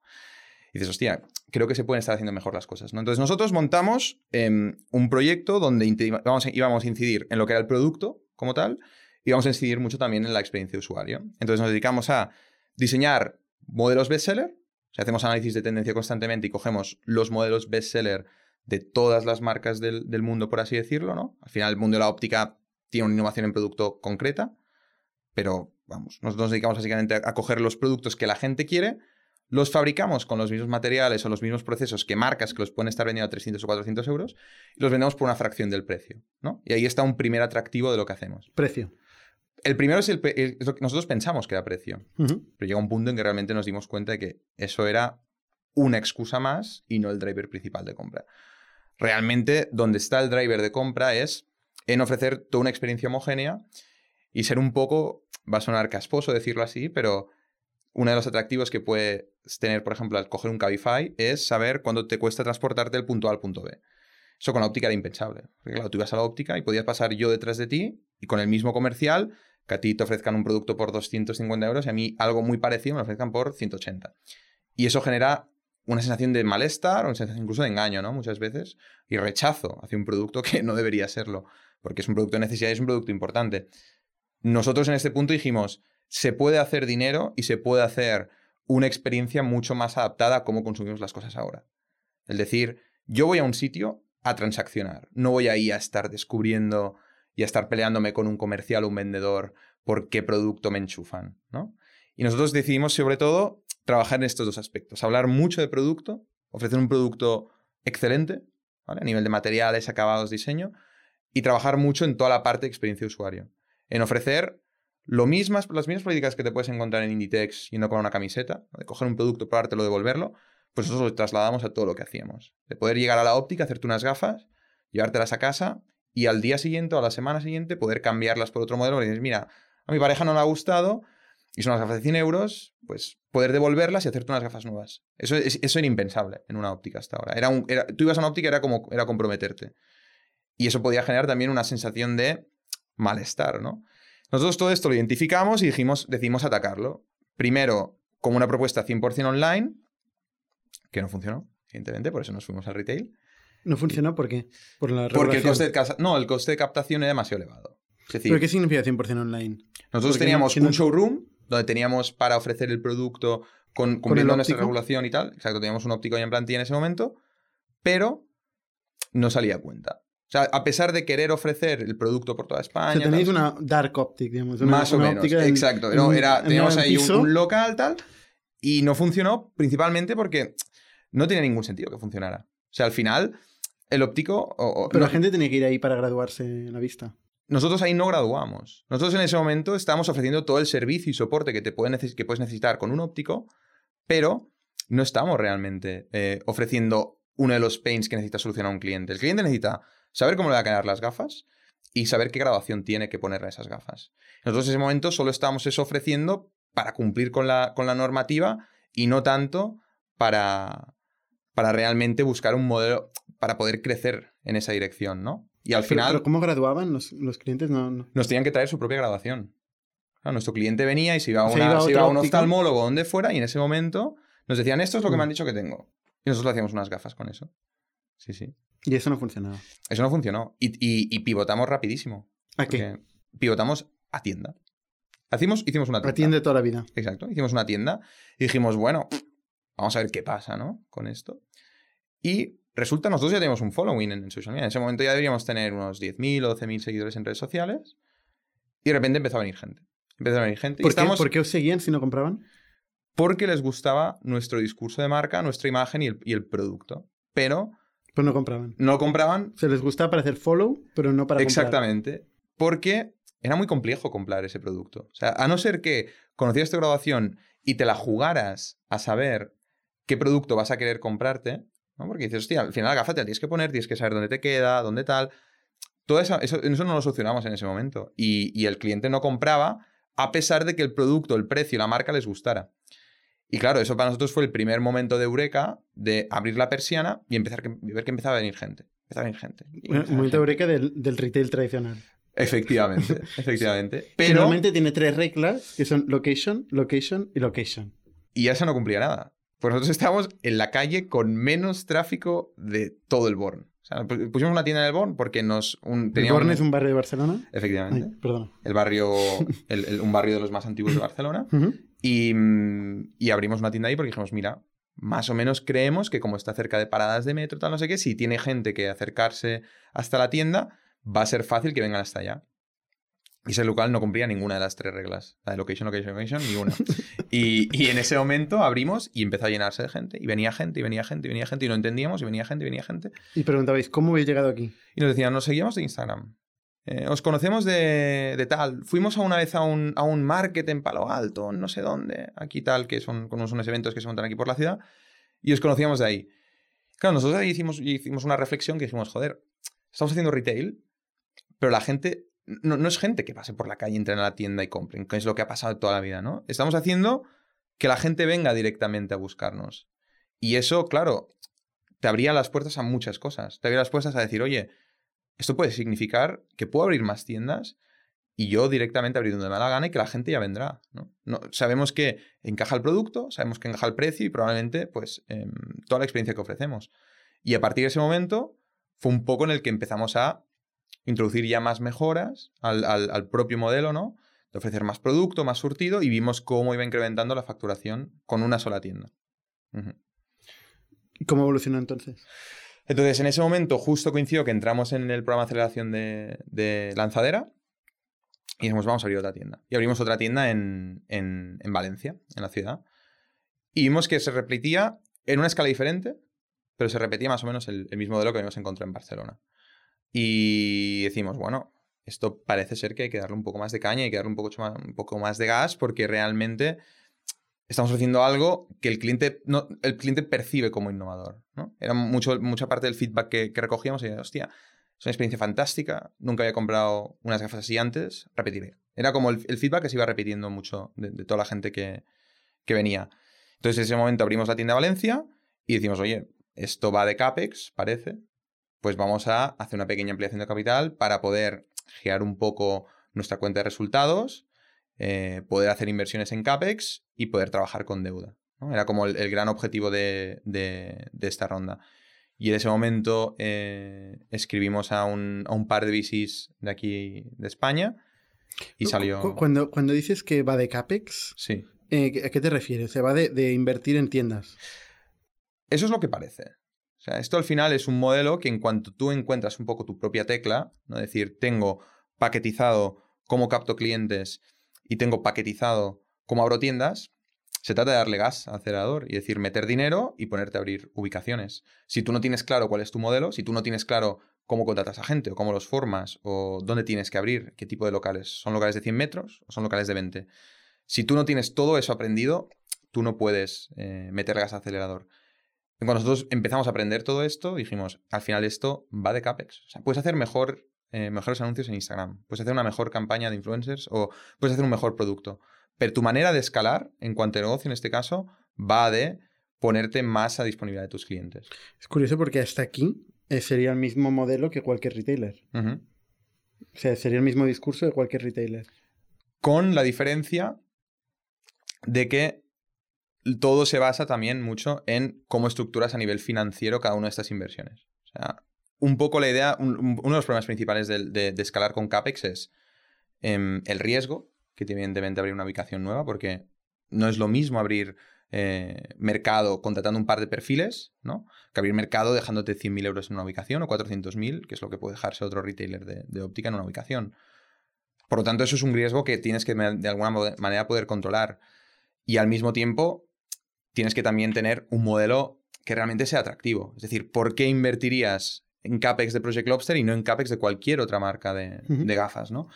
Y dices, hostia, creo que se pueden estar haciendo mejor las cosas. ¿no? Entonces nosotros montamos em, un proyecto donde íbamos a incidir en lo que era el producto como tal y vamos a incidir mucho también en la experiencia de usuario. Entonces nos dedicamos a diseñar modelos bestseller, o hacemos análisis de tendencia constantemente y cogemos los modelos bestseller de todas las marcas del, del mundo, por así decirlo, ¿no? Al final el mundo de la óptica tiene una innovación en producto concreta pero vamos, nosotros nos dedicamos básicamente a, coger los productos que la gente quiere, los fabricamos con los mismos materiales o los mismos procesos que marcas que los pueden estar vendiendo a 300 o 400 euros y los vendemos por una fracción del precio, ¿no? Y ahí está un primer atractivo de lo que hacemos.
Precio.
El primero es, el, lo que nosotros pensamos que era precio, pero llega un punto en que realmente nos dimos cuenta de que eso era una excusa más y no el driver principal de compra. Realmente, donde está el driver de compra es en ofrecer toda una experiencia homogénea y ser un poco, va a sonar casposo decirlo así, pero uno de los atractivos que puedes tener, por ejemplo, al coger un Cabify es saber cuándo te cuesta transportarte del punto A al punto B. Eso con la óptica era impensable. Claro, tú ibas a la óptica y podías pasar yo detrás de ti y con el mismo comercial, que a ti te ofrezcan un producto por 250 euros y a mí algo muy parecido me lo ofrezcan por 180. Y eso genera una sensación de malestar o una sensación incluso de engaño, ¿no? Muchas veces. Y rechazo hacia un producto que no debería serlo. Porque es un producto de necesidad y es un producto importante. Nosotros en este punto dijimos, se puede hacer dinero y se puede hacer una experiencia mucho más adaptada a cómo consumimos las cosas ahora. Es decir, yo voy a un sitio a transaccionar, no voy ahí a estar descubriendo y a estar peleándome con un comercial o un vendedor por qué producto me enchufan, ¿no? Y nosotros decidimos sobre todo trabajar en estos dos aspectos, hablar mucho de producto, ofrecer un producto excelente, a nivel de materiales, acabados, diseño, y trabajar mucho en toda la parte de experiencia de usuario en ofrecer las mismas políticas que te puedes encontrar en Inditex yendo con una camiseta, de coger un producto, probártelo, devolverlo, pues nosotros lo trasladamos a todo lo que hacíamos. De poder llegar a la óptica, hacerte unas gafas, llevártelas a casa y al día siguiente o a la semana siguiente poder cambiarlas por otro modelo. Y dices, mira, a mi pareja no le ha gustado y son unas gafas de 100 euros, pues poder devolverlas y hacerte unas gafas nuevas. Eso, es, eso era impensable en una óptica hasta ahora. Era un, tú ibas a una óptica era como era comprometerte. Y eso podía generar también una sensación de malestar, ¿no? Nosotros todo esto lo identificamos y dijimos, decidimos atacarlo. Primero, como una propuesta 100% online, que no funcionó, evidentemente, por eso nos fuimos al retail.
¿No funcionó por qué?
Por la Porque el coste, de, no, el coste de captación era demasiado elevado.
¿Pero qué significa 100% online?
Nosotros teníamos un showroom donde teníamos para ofrecer el producto con, cumpliendo nuestra regulación y tal. Exacto, teníamos un óptico ya en plantilla en ese momento, pero no salía a cuenta. O sea, a pesar de querer ofrecer el producto por toda España. O
sea, tenéis una dark optic, digamos.
más o menos, exacto. era, teníamos ahí un, local, tal, y no funcionó principalmente porque no tenía ningún sentido que funcionara. O sea, al final, el óptico...
Pero la gente tenía que ir ahí para graduarse en la vista.
Nosotros ahí no graduamos. Nosotros en ese momento estábamos ofreciendo todo el servicio y soporte que, te puede que puedes necesitar con un óptico, pero no estamos realmente eh, ofreciendo uno de los pains que necesita solucionar un cliente. El cliente necesita saber cómo le va a quedar las gafas y saber qué graduación tiene que ponerle a esas gafas. Nosotros en ese momento solo estábamos eso ofreciendo para cumplir con la, con la normativa y no tanto para, para realmente buscar un modelo para poder crecer en esa dirección, ¿no?
Y al final... Pero, ¿Cómo graduaban los, clientes? No,
Nos tenían que traer su propia graduación. nuestro cliente venía y se iba a, una, se iba a un oftalmólogo donde fuera y en ese momento nos decían, esto es lo que me han mm. dicho que tengo. Y nosotros le hacíamos unas gafas con eso. Sí, sí.
Y eso no funcionaba.
Eso no funcionó. Y, pivotamos rapidísimo.
¿A qué?
Pivotamos a tienda. Hicimos, hicimos una
tienda. A tienda toda la vida.
Exacto. Hicimos una tienda y dijimos, bueno, vamos a ver qué pasa, ¿no? Con esto. Y resulta, nosotros ya tenemos un following en, social media. En ese momento ya deberíamos tener unos 10.000 o 12.000 seguidores en redes sociales. Y de repente empezó a venir gente. Empezó a venir gente.
¿Por, qué, ¿Por qué os seguían si no compraban?
Porque les gustaba nuestro discurso de marca, nuestra imagen y el, y el producto. Pero
pero no compraban.
No compraban.
Se les gustaba para hacer follow, pero no para
Exactamente. Porque era muy complejo comprar ese producto. O sea, a no ser que conocieras tu graduación y te la jugaras a saber qué producto vas a querer comprarte, ¿no? Porque dices, hostia, al final la gafa te la tienes que poner, tienes que saber dónde te queda, dónde tal. Todo eso, eso, eso no lo solucionamos en ese momento. Y, y el cliente no compraba a pesar de que el producto, el precio, la marca les gustara. Y claro, eso para nosotros fue el primer momento de eureka de abrir la persiana y empezar a ver que empezaba a venir gente. Empezaba a venir gente.
Un momento de eureka del, retail tradicional.
Efectivamente, efectivamente.
Pero normalmente tiene tres reglas que son location, location y location.
Y esa no cumplía nada. Pues nosotros estábamos en la calle con menos tráfico de todo el Born. O sea, pusimos una tienda en el Born porque nos...
Un, ¿El Born es un barrio de Barcelona?
Efectivamente.
perdón.
El barrio, un barrio de los más antiguos de Barcelona. Mm, y, abrimos una tienda ahí porque dijimos, mira, más o menos creemos que como está cerca de paradas de metro, tal, no sé qué, si tiene gente que acercarse hasta la tienda, va a ser fácil que vengan hasta allá. Y ese local no cumplía ninguna de las tres reglas. La de location, location, location, ni una. Y, y, en ese momento abrimos y empezó a llenarse de gente. Y venía gente, y venía gente, y venía gente, y no entendíamos, y venía gente, y venía gente.
Y preguntabais, ¿cómo habéis llegado aquí?
Y nos decían, nos seguíamos de Instagram. Eh, os conocemos de, tal. Fuimos a una vez a un, a un market en Palo Alto, no sé dónde, aquí tal, que son unos, unos eventos que se montan aquí por la ciudad, y os conocíamos de ahí. Claro, nosotros ahí hicimos, hicimos una reflexión que dijimos, joder, estamos haciendo retail, pero la gente, no, no es gente que pase por la calle, entren a la tienda y compren, que es lo que ha pasado toda la vida, ¿no? Estamos haciendo que la gente venga directamente a buscarnos. Y eso, claro, te abría las puertas a muchas cosas. Te abría las puertas a decir, oye, esto puede significar que puedo abrir más tiendas y yo directamente abrir donde me da la gana y que la gente ya vendrá. ¿no? sabemos que encaja el producto, sabemos que encaja el precio y probablemente pues em, toda la experiencia que ofrecemos. Y a partir de ese momento fue un poco en el que empezamos a introducir ya más mejoras al, propio modelo, ¿no? De ofrecer más producto, más surtido y vimos cómo iba incrementando la facturación con una sola tienda.
¿Y ¿Cómo evolucionó entonces?
Entonces, en ese momento, justo coincidió que entramos en el programa de aceleración de, lanzadera y dijimos, vamos a abrir otra tienda. Y abrimos otra tienda en, Valencia, en la ciudad. Y vimos que se repetía en una escala diferente, pero se repetía más o menos el, mismo modelo que habíamos encontrado en Barcelona. Y decimos, bueno, esto parece ser que hay que darle un poco más de caña, hay que darle un poco más de gas, porque realmente estamos ofreciendo algo que el cliente, el cliente percibe como innovador. ¿no? Era mucho, mucha parte del feedback que, recogíamos y hostia, es una experiencia fantástica, nunca había comprado unas gafas así antes, repetiré. Era como el, feedback que se iba repitiendo mucho de, toda la gente que, que, venía. Entonces, en ese momento abrimos la tienda de Valencia y decimos, oye, esto va de CAPEX, parece, pues vamos a hacer una pequeña ampliación de capital para poder gear un poco nuestra cuenta de resultados, eh, poder hacer inversiones en CAPEX y poder trabajar con deuda. Era como el, gran objetivo de, esta ronda. Y en ese momento eh, escribimos a un, par de VCs de aquí de España y salió...
Cuando, cuando dices que va de CAPEX,
sí.
Eh, ¿a qué te refieres? ¿Se va de, invertir en tiendas?
Eso es lo que parece. O sea, esto al final es un modelo que en cuanto tú encuentras un poco tu propia tecla, ¿no? es decir, tengo paquetizado cómo capto clientes y tengo paquetizado cómo abro tiendas, se trata de darle gas al acelerador y decir, meter dinero y ponerte a abrir ubicaciones. Si tú no tienes claro cuál es tu modelo, si tú no tienes claro cómo contratas a gente o cómo los formas o dónde tienes que abrir, qué tipo de locales, ¿son locales de 100 metros o son locales de 20? Si tú no tienes todo eso aprendido, tú no puedes eh, meter gas al acelerador. Cuando nosotros empezamos a aprender todo esto, dijimos, al final esto va de CAPEX. O sea, puedes hacer mejor, eh, mejores anuncios en Instagram, puedes hacer una mejor campaña de influencers o puedes hacer un mejor producto. Pero tu manera de escalar, en cuanto a negocio en este caso, va de ponerte más a disponibilidad de tus clientes.
Es curioso porque hasta aquí eh, sería el mismo modelo que cualquier retailer. O sea, sería el mismo discurso de cualquier retailer.
Con la diferencia de que todo se basa también mucho en cómo estructuras a nivel financiero cada una de estas inversiones. O sea, un poco la idea, uno de los problemas principales de, escalar con CAPEX es em, el riesgo que tiene evidentemente abrir una ubicación nueva, porque no es lo mismo abrir eh, mercado contratando un par de perfiles, ¿no? Que abrir mercado dejándote 100.000 euros en una ubicación o 400.000, que es lo que puede dejarse otro retailer de, de, óptica en una ubicación. Por lo tanto, eso es un riesgo que tienes que de alguna manera poder controlar. Y al mismo tiempo, tienes que también tener un modelo que realmente sea atractivo. Es decir, ¿por qué invertirías en CAPEX de Project Lobster y no en CAPEX de cualquier otra marca de, gafas, ¿no?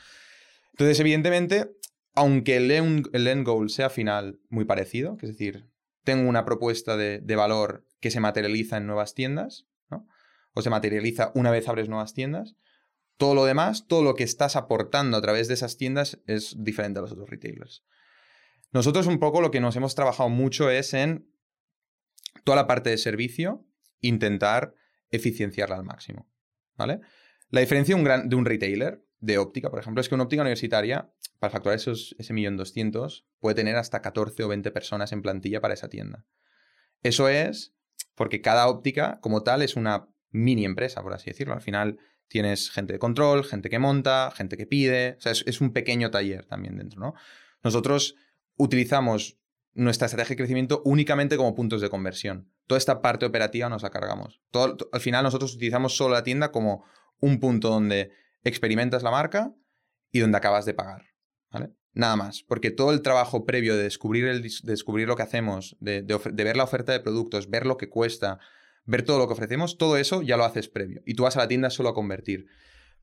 Entonces, evidentemente, aunque el end, goal sea final muy parecido, es decir, tengo una propuesta de, de, valor que se materializa en nuevas tiendas, ¿no? O se materializa una vez abres nuevas tiendas, todo lo demás, todo lo que estás aportando a través de esas tiendas es diferente a los otros retailers. Nosotros un poco lo que nos hemos trabajado mucho es en toda la parte de servicio, intentar eficienciarla al máximo. ¿Vale? La diferencia de un, retailer de óptica, por ejemplo, es que una óptica universitaria, para facturar esos, ese millón doscientos, puede tener hasta 14 o 20 personas en plantilla para esa tienda. Eso es porque cada óptica, como tal, es una mini empresa, por así decirlo. Al final tienes gente de control, gente que monta, gente que pide. Es, es un pequeño taller también dentro, ¿no? Nosotros utilizamos nuestra estrategia de crecimiento únicamente como puntos de conversión. Toda esta parte operativa nos la cargamos. Todo, al final nosotros utilizamos solo la tienda como un punto donde experimentas la marca y donde acabas de pagar. ¿vale? Nada más, porque todo el trabajo previo de descubrir, el, descubrir lo que hacemos, de, ver la oferta de productos, ver lo que cuesta, ver todo lo que ofrecemos, todo eso ya lo haces previo. Y tú vas a la tienda solo a convertir.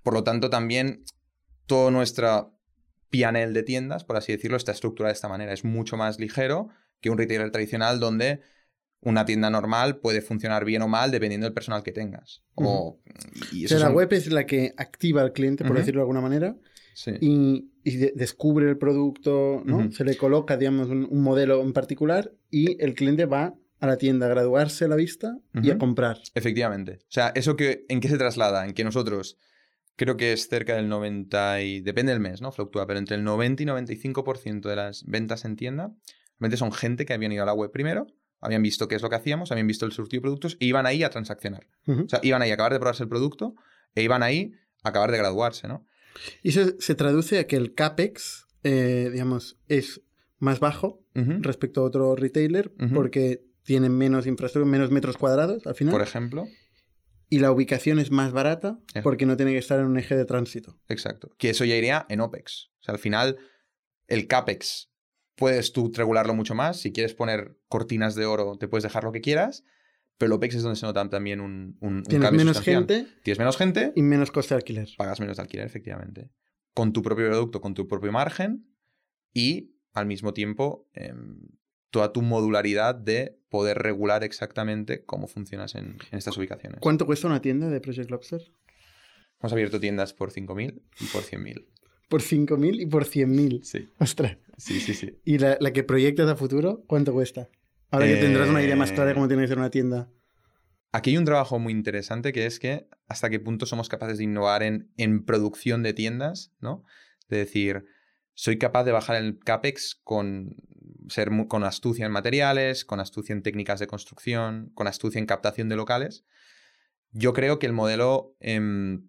Por lo tanto, también toda nuestra pianel de tiendas, por así decirlo, está estructurada de esta manera. Es mucho más ligero que un retailer tradicional donde una tienda normal puede funcionar bien o mal dependiendo del personal que tengas. O,
sea, la web es la que activa al cliente, por decirlo de alguna manera, y, descubre el producto, ¿no? Se le coloca, digamos, un, modelo en particular y el cliente va a la tienda a graduarse la vista y a comprar.
Efectivamente. O sea, ¿eso que, en qué se traslada? En que nosotros creo que es cerca del 90 y depende del mes, ¿no? Fluctúa, pero entre el 90 y 95% de las ventas en tienda realmente son gente que habían ido a la web primero, habían visto qué es lo que hacíamos, habían visto el surtido de productos e iban ahí a transaccionar. O sea, iban ahí a acabar de probarse el producto e iban ahí a acabar de graduarse, ¿no?
Y eso se traduce a que el CAPEX, eh, digamos, es más bajo respecto a otro retailer porque tienen menos infraestructura, menos metros cuadrados al final.
Por ejemplo
y la ubicación es más barata porque no tiene que estar en un eje de tránsito.
Exacto. Que eso ya iría en OPEX. O sea, al final, el CAPEX puedes tú regularlo mucho más. Si quieres poner cortinas de oro, te puedes dejar lo que quieras. Pero el OPEX es donde se nota también un, un,
Tienes menos gente.
Tienes menos gente.
Y menos coste de alquiler.
Pagas menos de alquiler, efectivamente. Con tu propio producto, con tu propio margen. Y al mismo tiempo, em, toda tu modularidad de poder regular exactamente cómo funcionas en, estas ubicaciones.
¿Cuánto cuesta una tienda de Project Lobster?
Hemos abierto tiendas por 5.000 y por 100.000.
Por 5.000 y por 100.000.
Sí.
Ostras.
Sí, sí, sí.
¿Y la, la que proyectas a futuro, cuánto cuesta? Ahora que tendrás una idea más clara de cómo tiene que ser una tienda.
Aquí hay un trabajo muy interesante que es que hasta qué punto somos capaces de innovar en, en producción de tiendas, ¿no? De decir, soy capaz de bajar el CAPEX con, ser con astucia en materiales, con astucia en técnicas de construcción, con astucia en captación de locales. Yo creo que el modelo, em,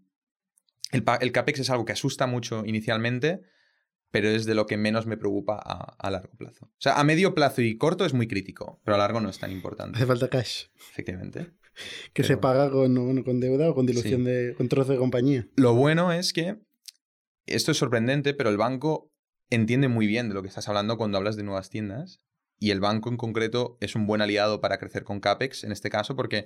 el, el CAPEX es algo que asusta mucho inicialmente, pero es de lo que menos me preocupa a, a largo plazo. O sea, a medio plazo y corto es muy crítico, pero a largo no es tan importante,
Hace falta cash.
efectivamente.
Que se
Pero-
paga con, bueno, con deuda o con dilución
Sí.
de. con trozo de compañía.
Lo bueno es que esto es sorprendente, pero el banco entiende muy bien de lo que estás hablando cuando hablas de nuevas tiendas. Y el banco en concreto es un buen aliado para crecer con CAPEX en este caso, porque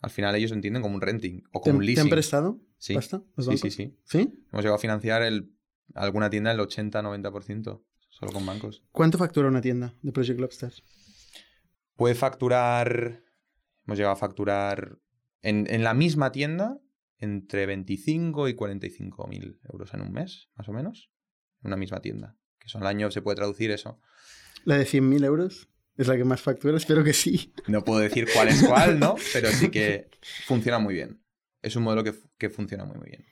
al final ellos lo entienden como un renting o
¿Te,
como un
te han
leasing.
prestado
Sí.
pasta?
Sí, sí, sí.
¿Sí?
Hemos llegado a financiar el, alguna tienda el 80-90%, solo con bancos.
¿Cuánto factura una tienda de Project Lobster?
Puede facturar, hemos llegado a facturar en, en la misma tienda entre 25 y 45 mil euros en un mes, más o menos. En una misma tienda. Que eso al año se puede traducir eso.
¿La de 100.000 euros? ¿Es la que más factura? Espero que sí.
No puedo decir cuál es cuál, ¿no? Pero sí que funciona muy bien. Es un modelo que, que funciona muy, muy bien.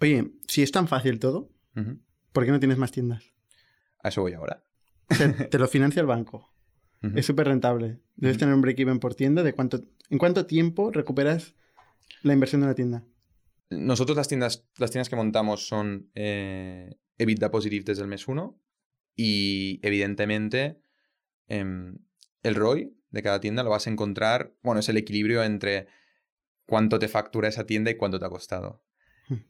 Oye, si es tan fácil todo. ¿por qué no tienes más tiendas?
A eso voy ahora.
O sea, te lo financia el banco. Es súper rentable. Debes
Ujú.
tener un break-even por tienda. De cuánto, ¿En cuánto tiempo recuperas la inversión de una tienda?
Nosotros las tiendas, las tiendas que montamos son eh, EBITDA positive desde el mes 1 y evidentemente em, el ROI de cada tienda lo vas a encontrar, bueno, es el equilibrio entre cuánto te factura esa tienda y cuánto te ha costado.
Hmm.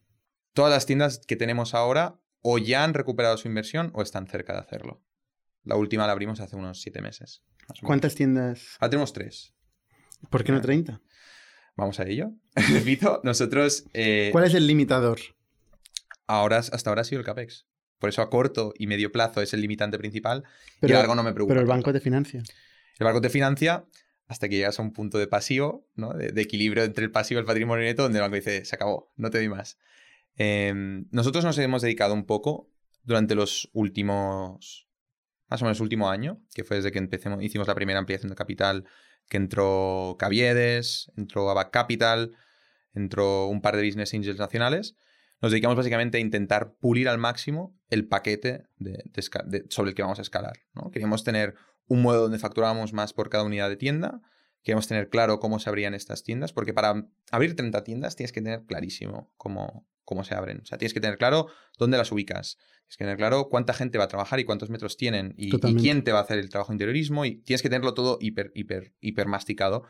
Todas las tiendas que tenemos ahora o ya han recuperado su inversión o están cerca de hacerlo. La última la abrimos hace unos siete meses.
¿Cuántas tiendas?
Ahora tenemos tres.
¿Por qué no 30?
Vamos a ello. Repito, nosotros... eh,
¿Cuál es el limitador?
ahora, hasta ahora ha sido el CAPEX. Por eso a corto y medio plazo es el limitante principal
Pero-
y a largo no me preocupa.
Pero el
tanto.
banco te financia.
El banco te financia hasta que llegas a un punto de pasivo, ¿no? de, de equilibrio entre el pasivo y el patrimonio neto, donde el banco dice, se acabó, no te doy más. Em, nosotros nos hemos dedicado un poco durante los últimos, más o menos último año, que fue desde que empecemos, hicimos la primera ampliación de capital, que entró Caviedes, entró Abac Capital, entró un par de business angels nacionales. Nos dedicamos básicamente a intentar pulir al máximo el paquete de- de esca- de- sobre el que vamos a escalar. ¿no? Queríamos tener un modo donde facturábamos más por cada unidad de tienda. Queríamos tener claro cómo se abrían estas tiendas, porque para abrir 30 tiendas tienes que tener clarísimo cómo, cómo se abren. O sea, tienes que tener claro dónde las ubicas. Tienes que tener claro cuánta gente va a trabajar y cuántos metros tienen y, y quién te va a hacer el trabajo de interiorismo y tienes que tenerlo todo hiper, hiper, hiper masticado.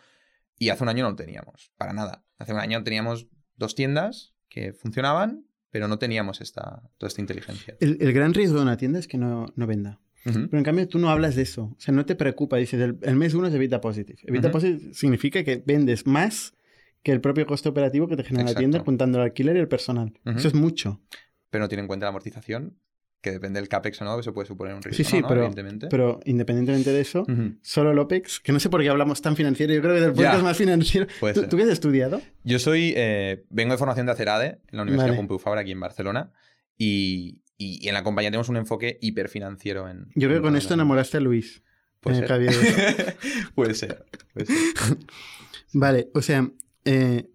Y hace un año no lo teníamos, para nada. Hace un año teníamos dos tiendas que funcionaban, pero no teníamos esta, toda esta inteligencia.
El, el gran riesgo de una tienda es que no, no venda. Pero en cambio tú no hablas de eso. O sea, no te preocupa. Dices, el, el mes uno es EBITDA positive. EBITDA
Ujú.
positive significa que vendes más que el propio coste operativo que te genera la tienda juntando el alquiler y el personal. Eso es mucho.
Pero no tiene en cuenta la amortización, que depende del CAPEX o no, eso puede suponer un riesgo.
Sí, sí,
¿no?
pero,
Evidentemente.
pero independientemente de eso, solo el OPEX, que no sé por qué hablamos tan financiero, yo creo que del podcast más financiero. ¿Tú. ¿Tú qué has estudiado?
Yo soy, eh, vengo de formación de Acerade, en la Universidad
Vale.
Pompeu Fabra, aquí en Barcelona, y, y- y en la compañía tenemos un enfoque hiperfinanciero en...
Yo creo
en
que con esto enamoraste a Luis.
Puede ser. Puede ser. puede ser.
Vale, o sea, eh,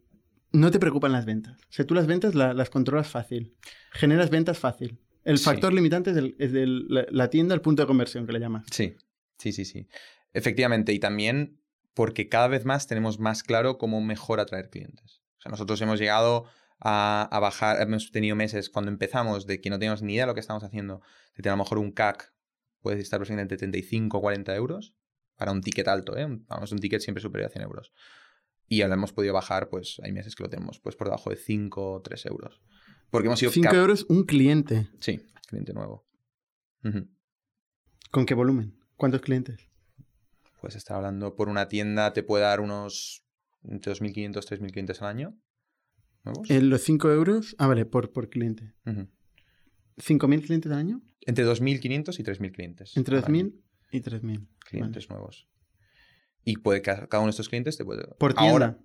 no te preocupan las ventas. O sea, tú las ventas la- las controlas fácil. Generas ventas fácil. El
Sí.
factor limitante es, el- es del- la, tienda, el punto de conversión que le llamas.
Sí, sí, sí, sí. Efectivamente, y también porque cada vez más tenemos más claro cómo mejor atraer clientes. O sea, nosotros hemos llegado a, a bajar, hemos tenido meses cuando empezamos de que no teníamos ni idea de lo que estamos haciendo, de tener a lo mejor un CAC, puede estar aproximadamente 35 o 40 euros, para un ticket alto, ¿eh? Vamos, un ticket siempre superior a 100 euros. Y ahora hemos podido bajar, pues hay meses que lo tenemos pues por debajo de 5 o 3 euros. Porque hemos sido...
5
cap-
euros un cliente.
Sí, cliente nuevo.
¿Con qué volumen? ¿Cuántos clientes?
Puedes estar hablando por una tienda, te puede dar unos entre 2.500 3.000 clientes al año. ¿Nuevos?
En los 5 euros. Ah, vale, por, por cliente.
Ujú.
¿5.000 clientes al año?
Entre 2.500 y 3.000 clientes.
Entre
al año.
2.000 y 3.000.
clientes nuevos. Y puede que cada uno de estos clientes te puede.
Por tienda.
Ahora,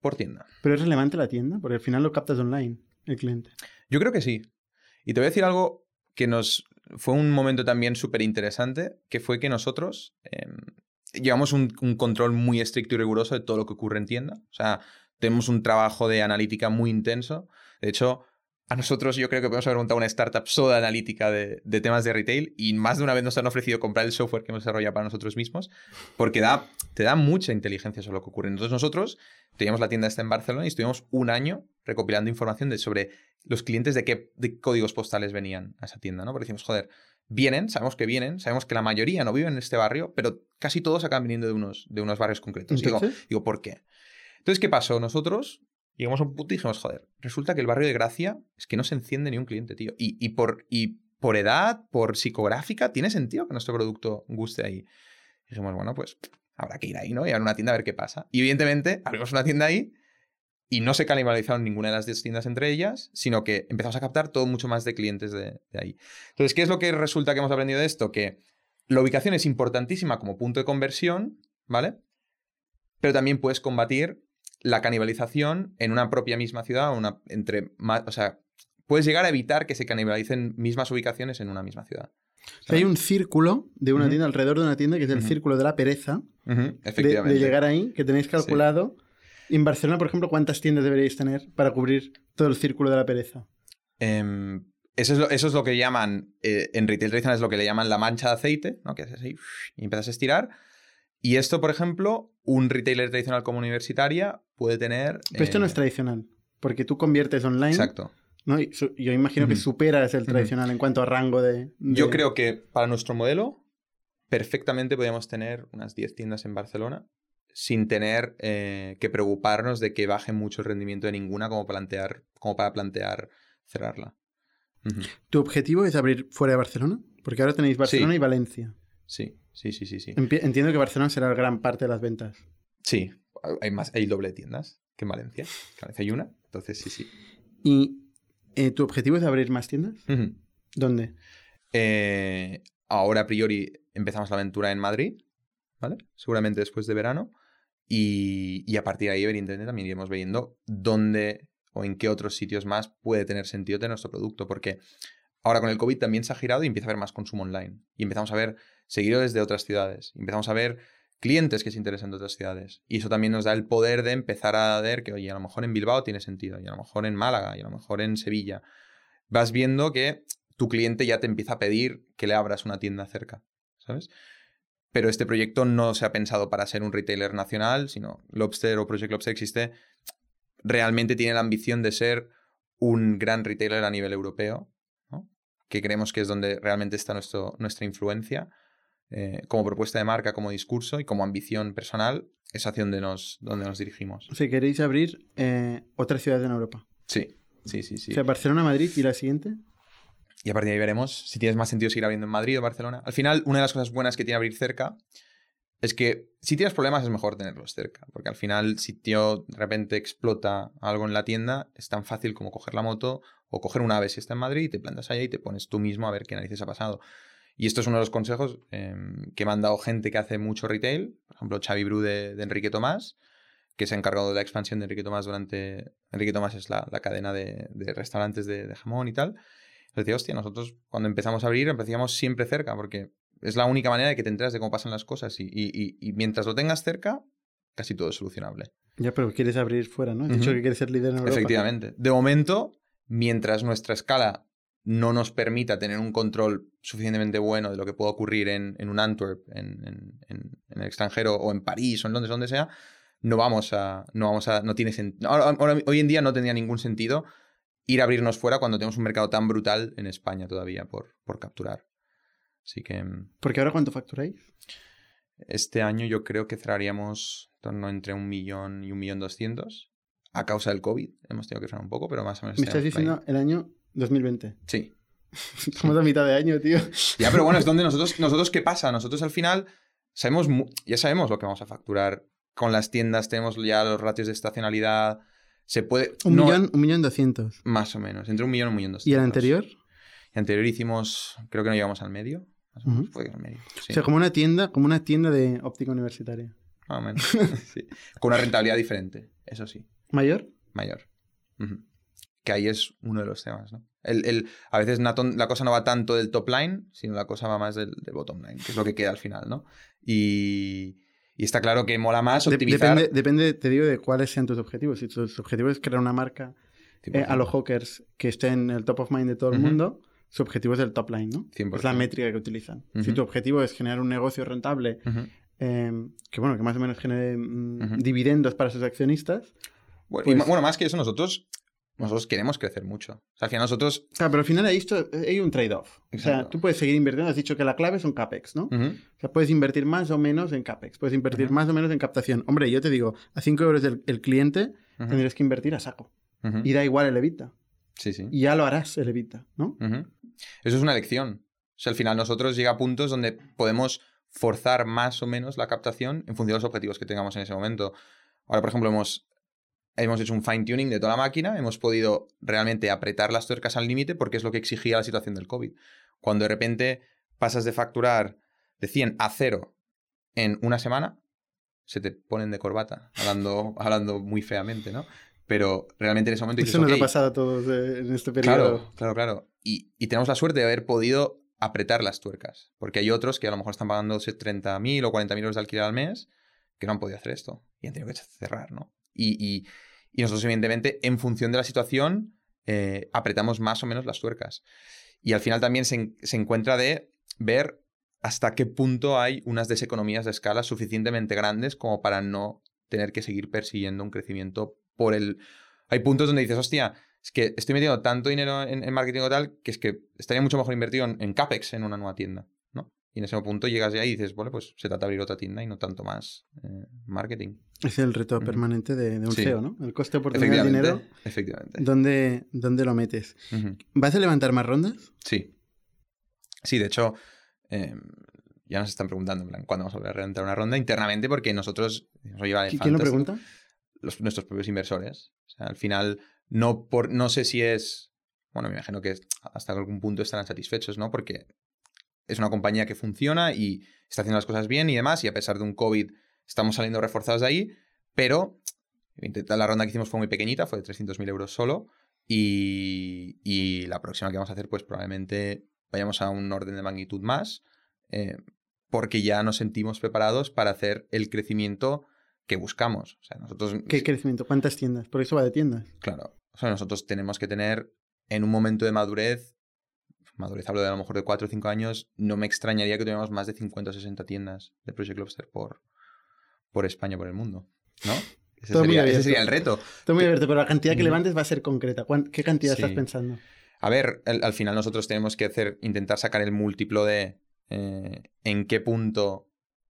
por tienda.
Pero es relevante la tienda, porque al final lo captas online. El cliente.
Yo creo que sí. Y te voy a decir algo que nos fue un momento también súper interesante, que fue que nosotros em, llevamos un, un, control muy estricto y riguroso de todo lo que ocurre en tienda. O sea, tenemos un trabajo de analítica muy intenso. De hecho, a nosotros yo creo que podemos haber montado una startup soda analítica de, de, temas de retail y más de una vez nos han ofrecido comprar el software que hemos desarrollado para nosotros mismos porque da, te da mucha inteligencia sobre lo que ocurre. Entonces nosotros teníamos la tienda esta en Barcelona y estuvimos un año recopilando información de, sobre los clientes de qué de códigos postales venían a esa tienda, ¿no? Porque decimos, joder, vienen, sabemos que vienen, sabemos que la mayoría no viven en este barrio, pero casi todos acaban viniendo de unos, de unos barrios concretos. Digo, digo, ¿por qué? Entonces, ¿qué pasó? Nosotros llegamos a un punto y dijimos, joder, resulta que el barrio de Gracia es que no se enciende ni un cliente, tío. Y, y, por, y por edad, por psicográfica, tiene sentido que nuestro producto guste ahí. Y dijimos, bueno, pues habrá que ir ahí, ¿no? Y a una tienda a ver qué pasa. Y evidentemente abrimos una tienda ahí y no se canibalizaron ninguna de las 10 tiendas entre ellas, sino que empezamos a captar todo mucho más de clientes de, de ahí. Entonces, ¿qué es lo que resulta que hemos aprendido de esto? Que la ubicación es importantísima como punto de conversión, ¿vale? Pero también puedes combatir la canibalización en una propia misma ciudad, una, entre o sea, puedes llegar a evitar que se canibalicen mismas ubicaciones en una misma ciudad.
O sea, hay un círculo de una uh -huh. tienda alrededor de una tienda que es el uh -huh. círculo de la pereza.
Uh -huh.
de, de, llegar ahí, que tenéis calculado. Sí. En Barcelona, por ejemplo, ¿cuántas tiendas deberíais tener para cubrir todo el círculo de la pereza?
Eh, eso, es lo, eso, es lo, que llaman, eh, en retail tradicional es lo que le llaman la mancha de aceite, ¿no? que haces así y empiezas a estirar. Y esto, por ejemplo, un retailer tradicional como universitaria puede tener...
Pero esto eh... no es tradicional, porque tú conviertes online.
Exacto.
¿no? Y yo imagino uh -huh. que superas el tradicional uh -huh. en cuanto a rango de, de,
Yo creo que para nuestro modelo, perfectamente podríamos tener unas 10 tiendas en Barcelona sin tener eh, que preocuparnos de que baje mucho el rendimiento de ninguna como, plantear, como para plantear cerrarla.
Uh -huh. ¿Tu objetivo es abrir fuera de Barcelona? Porque ahora tenéis Barcelona
sí.
y Valencia.
Sí, sí, sí, sí, sí.
Entiendo que Barcelona será gran parte de las ventas.
Sí, hay más, hay doble de tiendas que en Valencia. En Valencia hay una, entonces sí, sí.
¿Y eh, tu objetivo es abrir más tiendas?
Uh -huh.
¿Dónde?
Eh, ahora a priori empezamos la aventura en Madrid, ¿vale? Seguramente después de verano. Y, y, a partir de ahí, evidentemente, también iremos viendo dónde o en qué otros sitios más puede tener sentido tener nuestro producto. Porque ahora con el COVID también se ha girado y empieza a haber más consumo online. Y empezamos a ver seguidores de otras ciudades. Empezamos a ver clientes que se interesan de otras ciudades. Y eso también nos da el poder de empezar a ver que, oye, a lo mejor en Bilbao tiene sentido, y a lo mejor en Málaga, y a lo mejor en Sevilla. Vas viendo que tu cliente ya te empieza a pedir que le abras una tienda cerca, ¿sabes? Pero este proyecto no se ha pensado para ser un retailer nacional, sino Lobster o Project Lobster existe, realmente tiene la ambición de ser un gran retailer a nivel europeo, que creemos que es donde realmente está nuestra influencia eh, como propuesta de marca, como discurso y como ambición personal, es hacia donde nos, donde nos dirigimos.
O sea, queréis abrir eh, otras ciudades en Europa.
Sí, sí, sí, sí.
O sea, Barcelona, Madrid y la siguiente.
Y a partir de ahí veremos si tienes más sentido seguir abriendo en Madrid o Barcelona. Al final, una de las cosas buenas que tiene abrir cerca es que si tienes problemas es mejor tenerlos cerca. Porque al final, si tío de repente explota algo en la tienda, es tan fácil como coger la moto o coger una ave si está en Madrid y te plantas allá y te pones tú mismo a ver qué narices ha pasado. Y esto es uno de los consejos eh, que me han dado gente que hace mucho retail. Por ejemplo, Xavi Bru de, de Enrique Tomás, que se ha encargado de la expansión de Enrique Tomás durante... Enrique Tomás es la, la cadena de, de restaurantes de, de jamón y tal decía, hostia, nosotros cuando empezamos a abrir empezamos siempre cerca, porque es la única manera de que te enteras de cómo pasan las cosas y, y, y mientras lo tengas cerca, casi todo es solucionable.
Ya, pero quieres abrir fuera, ¿no? Has uh -huh. dicho que quieres ser líder en Europa.
Efectivamente. De momento, mientras nuestra escala no nos permita tener un control suficientemente bueno de lo que pueda ocurrir en, en un Antwerp, en, en, en, el extranjero, o en París, o en Londres, donde sea, no vamos a. No vamos a. No tiene sentido. Hoy en día no tendría ningún sentido ir a abrirnos fuera cuando tenemos un mercado tan brutal en España todavía por, por capturar. Así que... mm,
Porque ahora cuánto facturáis?
Este año yo creo que cerraríamos en torno entre un millón y un millón doscientos. A causa del COVID hemos tenido que frenar un poco, pero más o menos...
Me estás diciendo el año 2020.
Sí.
Estamos a mitad de año, tío.
Ya, pero bueno, es donde nosotros, nosotros ¿qué pasa? Nosotros al final sabemos, ya sabemos lo que vamos a facturar. Con las tiendas tenemos ya los ratios de estacionalidad, se puede...
Un, no, millón, un millón doscientos.
Más o menos, entre un millón y un millón doscientos.
¿Y el anterior?
El anterior hicimos, creo que no llegamos al medio. Uh -huh. Fue al medio.
Sí. O sea, como una tienda, como una tienda de óptica universitaria.
Más o menos. sí. Con una rentabilidad diferente, eso sí.
¿Mayor?
Mayor. Uh -huh. Que ahí es uno de los temas, ¿no? El, a veces la cosa no va tanto del top line, sino la cosa va más del, bottom line, que es lo que queda al final, ¿no? Y, está claro que mola más optimizar...
depende, depende, te digo, de cuáles sean tus objetivos. Si tus objetivos es crear una marca eh, a los hawkers que esté en el top of mind de todo el mundo, su objetivo es el top line, ¿no? Es la métrica que utilizan. Si tu objetivo es generar un negocio rentable, em, que bueno, que más o menos genere mm, dividendos para sus accionistas...
Bueno, pues bueno, más que eso, nosotros nosotros queremos crecer mucho. O sea, al final nosotros...
Claro, pero al final hay, esto, hay un trade-off. O sea, tú puedes seguir invirtiendo. Has dicho que la clave son CAPEX, ¿no? O sea, puedes invertir más o menos en CAPEX. Puedes invertir más o menos en captación. Hombre, yo te digo, a 5 euros el, cliente tendrías que invertir a saco. Y da igual el evita.
Sí, sí.
Y ya lo harás el evita, ¿no?
Eso es una elección. O sea, al final nosotros llega a puntos donde podemos forzar más o menos la captación en función de los objetivos que tengamos en ese momento. Ahora, por ejemplo, hemos hemos hecho un fine tuning de toda la máquina, hemos podido realmente apretar las tuercas al límite porque es lo que exigía la situación del COVID. Cuando de repente pasas de facturar de 100 a 0 en una semana, se te ponen de corbata, hablando, hablando muy feamente, ¿no? Pero realmente en ese momento...
Eso nos ha pasado a todos eh, en este
periodo. Claro, claro, claro. Y, y, tenemos la suerte de haber podido apretar las tuercas, porque hay otros que a lo mejor están pagando 30.000 o 40.000 euros de alquiler al mes que no han podido hacer esto y han tenido que cerrar, ¿no? Y, nosotros, evidentemente, en función de la situación, eh, apretamos más o menos las tuercas. Y al final también se, encuentra de ver hasta qué punto hay unas deseconomías de escala suficientemente grandes como para no tener que seguir persiguiendo un crecimiento por el... Hay puntos donde dices, hostia, es que estoy metiendo tanto dinero en, marketing o tal que es que estaría mucho mejor invertido en, en, CAPEX en una nueva tienda. Y en ese punto llegas ahí y dices, bueno, pues se trata de abrir otra tienda y no tanto más eh, marketing.
Es el reto permanente de, un SEO, ¿no? El coste oportunidad de dinero.
Efectivamente.
¿Dónde, dónde lo metes? ¿Vas a levantar más rondas?
Sí. Sí, de hecho, em, ya nos están preguntando, en plan, ¿cuándo vamos a volver a levantar una ronda? Internamente, porque nosotros nos lleva
¿Quién lo pregunta?
nuestros propios inversores. O sea, al final, no, por, no sé si es. Bueno, me imagino que hasta algún punto estarán satisfechos, ¿no? Porque es una compañía que funciona y está haciendo las cosas bien y demás, y a pesar de un COVID estamos saliendo reforzados de ahí, pero la ronda que hicimos fue muy pequeñita, fue de 300.000 euros solo, y, la próxima que vamos a hacer, pues probablemente vayamos a un orden de magnitud más, eh, porque ya nos sentimos preparados para hacer el crecimiento que buscamos. O sea, nosotros...
¿Qué crecimiento? ¿Cuántas tiendas? Por eso va de tiendas.
Claro. O sea, nosotros tenemos que tener en un momento de madurez madurez hablo de a lo mejor de 4 o 5 años, no me extrañaría que tuviéramos más de 50 o 60 tiendas de Project Lobster por, por España, por el mundo, ¿no? Ese, sería, ese sería, el reto.
Todo muy abierto, pero la cantidad que levantes va a ser concreta. ¿Qué cantidad estás pensando?
A ver, al, final nosotros tenemos que hacer, intentar sacar el múltiplo de eh, en qué punto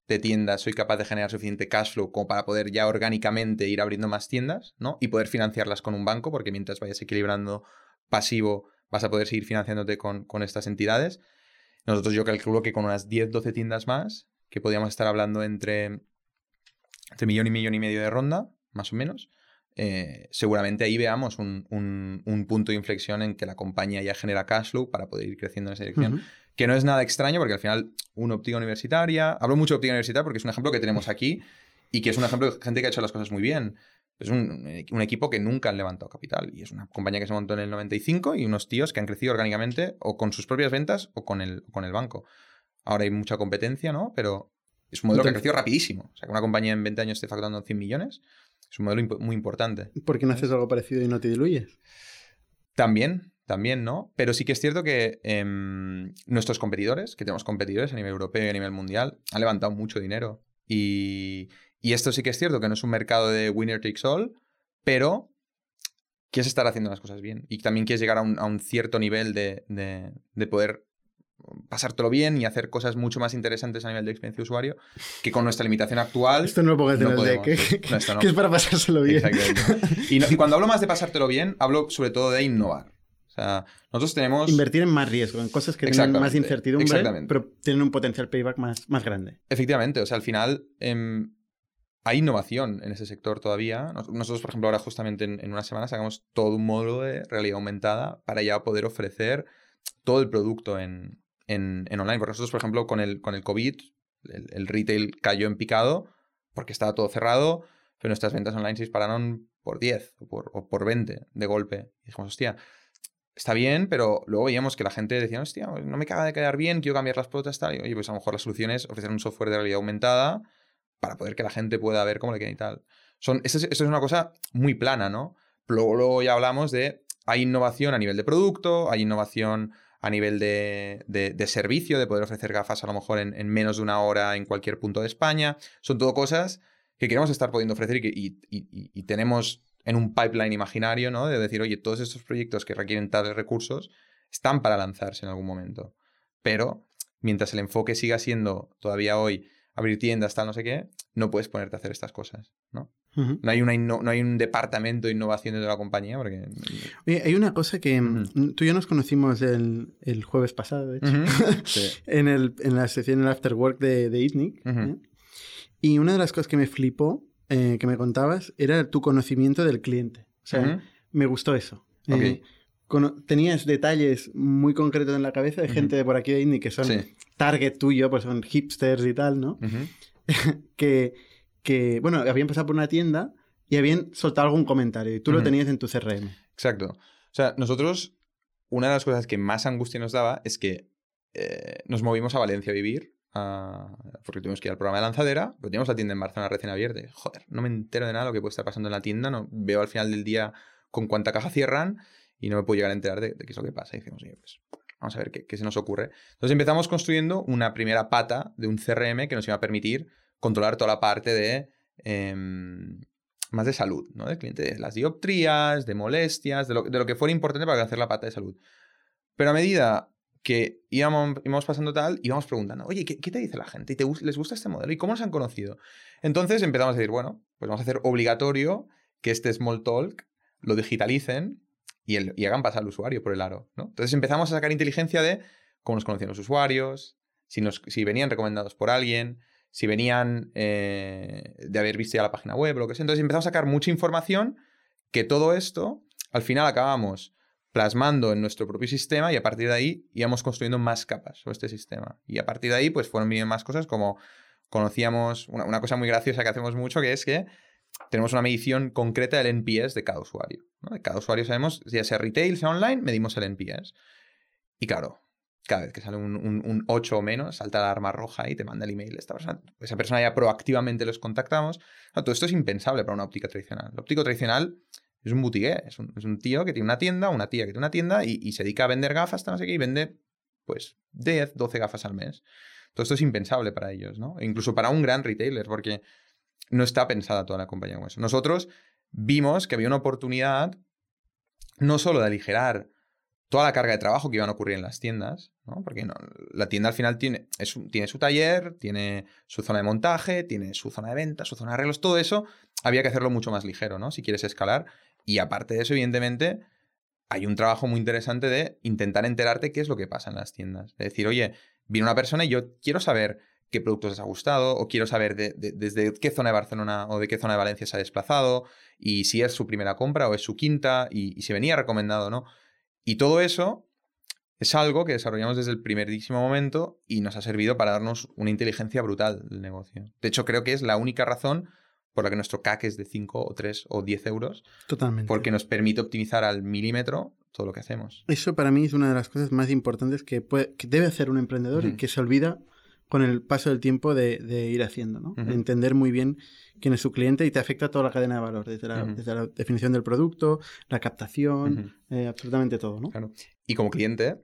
de tiendas soy capaz de generar suficiente cash flow como para poder ya orgánicamente ir abriendo más tiendas, ¿no? Y poder financiarlas con un banco, porque mientras vayas equilibrando pasivo vas a poder seguir financiándote con, estas entidades. Nosotros yo calculo que con unas 10, 12 tiendas más, que podríamos estar hablando entre, entre millón y millón y medio de ronda, más o menos, eh, seguramente ahí veamos un, punto de inflexión en que la compañía ya genera cash flow para poder ir creciendo en esa dirección. Que no es nada extraño porque al final una óptica universitaria, hablo mucho de óptica universitaria porque es un ejemplo que tenemos aquí y que es un ejemplo de gente que ha hecho las cosas muy bien. Es un, equipo que nunca han levantado capital y es una compañía que se montó en el 95 y unos tíos que han crecido orgánicamente o con sus propias ventas o con el, con el banco. Ahora hay mucha competencia, ¿no? Pero es un modelo que ha crecido rapidísimo. O sea, que una compañía en 20 años esté facturando 100 millones es un modelo muy importante.
¿Por qué no haces algo parecido y no te diluyes?
También, también, ¿no? Pero sí que es cierto que em, nuestros competidores, que tenemos competidores a nivel europeo y a nivel mundial, han levantado mucho dinero. Y, y esto sí que es cierto que no es un mercado de winner takes all, pero quieres estar haciendo las cosas bien. Y también quieres llegar a un, cierto nivel de, de, poder pasártelo bien y hacer cosas mucho más interesantes a nivel de experiencia de usuario que con nuestra limitación actual.
Esto no lo pongas en el deck, que, es para pasárselo bien.
Y, y, cuando hablo más de pasártelo bien, hablo sobre todo de innovar. O sea, nosotros tenemos...
Invertir en más riesgo, en cosas que tienen más incertidumbre, pero tienen un potencial payback más, más grande.
Efectivamente, o sea, al final... Em, hay innovación en ese sector todavía. Nosotros, por ejemplo, ahora justamente en, una semana sacamos todo un módulo de realidad aumentada para ya poder ofrecer todo el producto en, online. Porque nosotros, por ejemplo, con el, con el COVID, el, retail cayó en picado porque estaba todo cerrado, pero nuestras ventas online se dispararon por 10 o por, o por 20 de golpe. Y dijimos, hostia, está bien, pero luego veíamos que la gente decía, hostia, no me acaba de quedar bien, quiero cambiar las pautas, tal. Y oye, pues a lo mejor la solución es ofrecer un software de realidad aumentada para poder que la gente pueda ver cómo le queda y tal. Son, eso, es, una cosa muy plana, ¿no? Luego, luego ya hablamos de, hay innovación a nivel de producto, hay innovación a nivel de, de, servicio, de poder ofrecer gafas a lo mejor en, menos de una hora en cualquier punto de España. Son todo cosas que queremos estar pudiendo ofrecer y, y, y tenemos en un pipeline imaginario, ¿no? De decir, oye, todos estos proyectos que requieren tales recursos están para lanzarse en algún momento. Pero mientras el enfoque siga siendo todavía hoy abrir tiendas, tal, no sé qué, no puedes ponerte a hacer estas cosas, ¿no? no, hay una no hay un departamento de innovación de la compañía porque...
Oye, hay una cosa que mm, tú y yo nos conocimos el, el jueves pasado, de hecho, en, el, en, la sesión, el After Work de, de ITNIC. ¿eh? Y una de las cosas que me flipó eh, que me contabas era tu conocimiento del cliente. O sea, me gustó eso. Eh, tenías detalles muy concretos en la cabeza de gente de por aquí de Indie que son target tuyo, pues son hipsters y tal, ¿no? que, que, bueno, habían pasado por una tienda y habían soltado algún comentario y tú lo tenías en tu CRM.
Exacto. O sea, nosotros, una de las cosas que más angustia nos daba es que eh, nos movimos a Valencia a vivir porque tuvimos que ir al programa de lanzadera, pero teníamos la tienda en Barcelona recién abierta. Joder, no me entero de nada de lo que puede estar pasando en la tienda, no veo al final del día con cuánta caja cierran y no me puedo llegar a enterar de, qué es lo que pasa. Y decimos, pues vamos a ver qué, se nos ocurre. Entonces empezamos construyendo una primera pata de un CRM que nos iba a permitir controlar toda la parte de... Em, más de salud, ¿no? Del cliente, de las dioptrías, de molestias, de lo, que fuera importante para hacer la pata de salud. Pero a medida que íbamos, íbamos, pasando tal, íbamos preguntando, oye, ¿qué, te dice la gente? ¿Y te, les gusta este modelo? ¿Y cómo nos han conocido? Entonces empezamos a decir, bueno, pues vamos a hacer obligatorio que este Small Talk lo digitalicen y, el, y hagan pasar al usuario por el aro. ¿no? Entonces empezamos a sacar inteligencia de cómo nos conocían los usuarios, si, nos, si venían recomendados por alguien, si venían eh, de haber visto ya la página web o lo que sea. Entonces empezamos a sacar mucha información que todo esto, al final acabamos plasmando en nuestro propio sistema y a partir de ahí íbamos construyendo más capas sobre este sistema. Y a partir de ahí, pues fueron viniendo más cosas como conocíamos, una, cosa muy graciosa que hacemos mucho, que es que tenemos una medición concreta del NPS de cada usuario. De cada usuario sabemos, ya sea retail, sea online, medimos el NPS. Y claro, cada vez que sale un, un, 8 o menos, salta la arma roja y te manda el email. Esta persona, esa persona ya proactivamente los contactamos. todo esto es impensable para una óptica tradicional. La óptica tradicional es un boutique, es un, tío que tiene una tienda, una tía que tiene una tienda y, se dedica a vender gafas, no sé qué, y vende pues 10, 12 gafas al mes. Todo esto es impensable para ellos, ¿no? E incluso para un gran retailer, porque no está pensada toda la compañía con eso. Nosotros vimos que había una oportunidad no solo de aligerar toda la carga de trabajo que iban a ocurrir en las tiendas, ¿no? porque la tienda al final tiene, tiene su taller, tiene su zona de montaje, tiene su zona de ventas, su zona de arreglos, todo eso había que hacerlo mucho más ligero, ¿no? Si quieres escalar. Y aparte de eso, evidentemente, hay un trabajo muy interesante de intentar enterarte qué es lo que pasa en las tiendas. De decir, oye, viene una persona y yo quiero saber qué productos les ha gustado o quiero saber desde qué zona de Barcelona o de qué zona de Valencia se ha desplazado y si es su primera compra o es su quinta y, y si venía recomendado, ¿no? Y todo eso es algo que desarrollamos desde el primerísimo momento y nos ha servido para darnos una inteligencia brutal del negocio. De hecho, creo que es la única razón por la que nuestro CAC es de 5 o 3 o 10 euros.
Totalmente.
Porque nos permite optimizar al milímetro todo lo que hacemos.
Eso para mí es una de las cosas más importantes que, puede, debe hacer un emprendedor y que se olvida con el paso del tiempo de, ir haciendo, ¿no? entender muy bien quién es su cliente y te afecta toda la cadena de valor, desde la, definición del producto, la captación, eh, absolutamente todo, ¿no?
Claro. Y como cliente,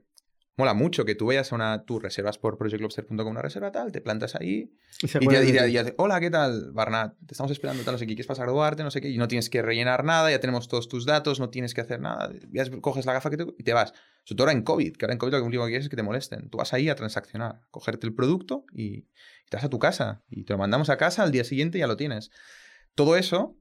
mola mucho que tú vayas a una, tú reservas por projectlobster.com una reserva tal, te plantas ahí y, te, dices, hola, ¿qué tal, Barnat? Te estamos esperando tal, no sé qué, quieres pasar a Duarte, no sé qué, y no tienes que rellenar nada, ya tenemos todos tus datos, no tienes que hacer nada, ya coges la gafa que te, y te vas. Sobre todo ahora en COVID, que ahora en COVID lo único que quieres es que te molesten. Tú vas ahí a transaccionar, a cogerte el producto y, te vas a tu casa y te lo mandamos a casa al día siguiente y ya lo tienes. Todo eso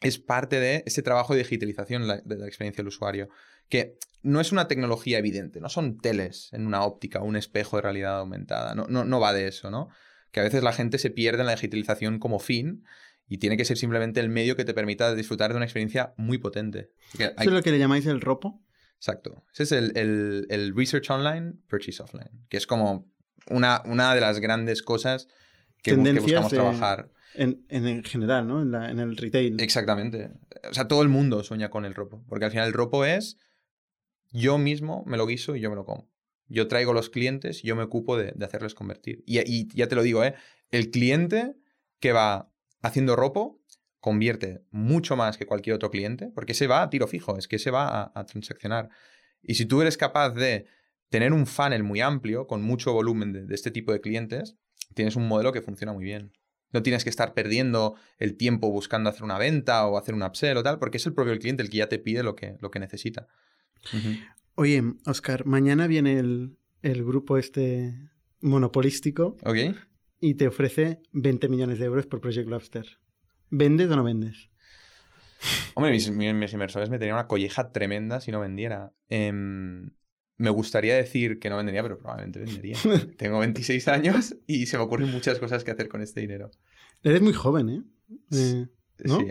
es parte de ese trabajo de digitalización de la experiencia del usuario que no es una tecnología evidente, no son teles en una óptica, un espejo de realidad aumentada, no, no, no va de eso, ¿no? Que a veces la gente se pierde en la digitalización como fin y tiene que ser simplemente el medio que te permita disfrutar de una experiencia muy potente.
¿Eso es lo que le llamáis el ROPO?
Exacto. Ese es el, Research Online, Purchase Offline, que es como una, una de las grandes cosas que, buscamos trabajar.
En, en, general, ¿no? En, en, el retail.
Exactamente. O sea, todo el mundo sueña con el ropo. Porque al final el ropo es yo mismo me lo guiso y yo me lo como. Yo traigo los clientes yo me ocupo de, hacerles convertir. Y, y, ya te lo digo, ¿eh? El cliente que va haciendo ropo convierte mucho más que cualquier otro cliente, porque se va a tiro fijo, es que se va a, transaccionar. Y si tú eres capaz de tener un funnel muy amplio, con mucho volumen de, este tipo de clientes, tienes un modelo que funciona muy bien. No tienes que estar perdiendo el tiempo buscando hacer una venta o hacer un upsell o tal, porque es el propio cliente el que ya te pide lo que, lo que necesita.
Oye, Oscar, mañana viene el, grupo este monopolístico y te ofrece 20 millones de euros por Project Lobster. ¿Vendes o no vendes?
Hombre, mis, inversores me tenían una colleja tremenda si no vendiera. Em, me gustaría decir que no vendería, pero probablemente vendería. Tengo 26 años y se me ocurren muchas cosas que hacer con este dinero.
Eres muy joven, ¿eh?
eh sí,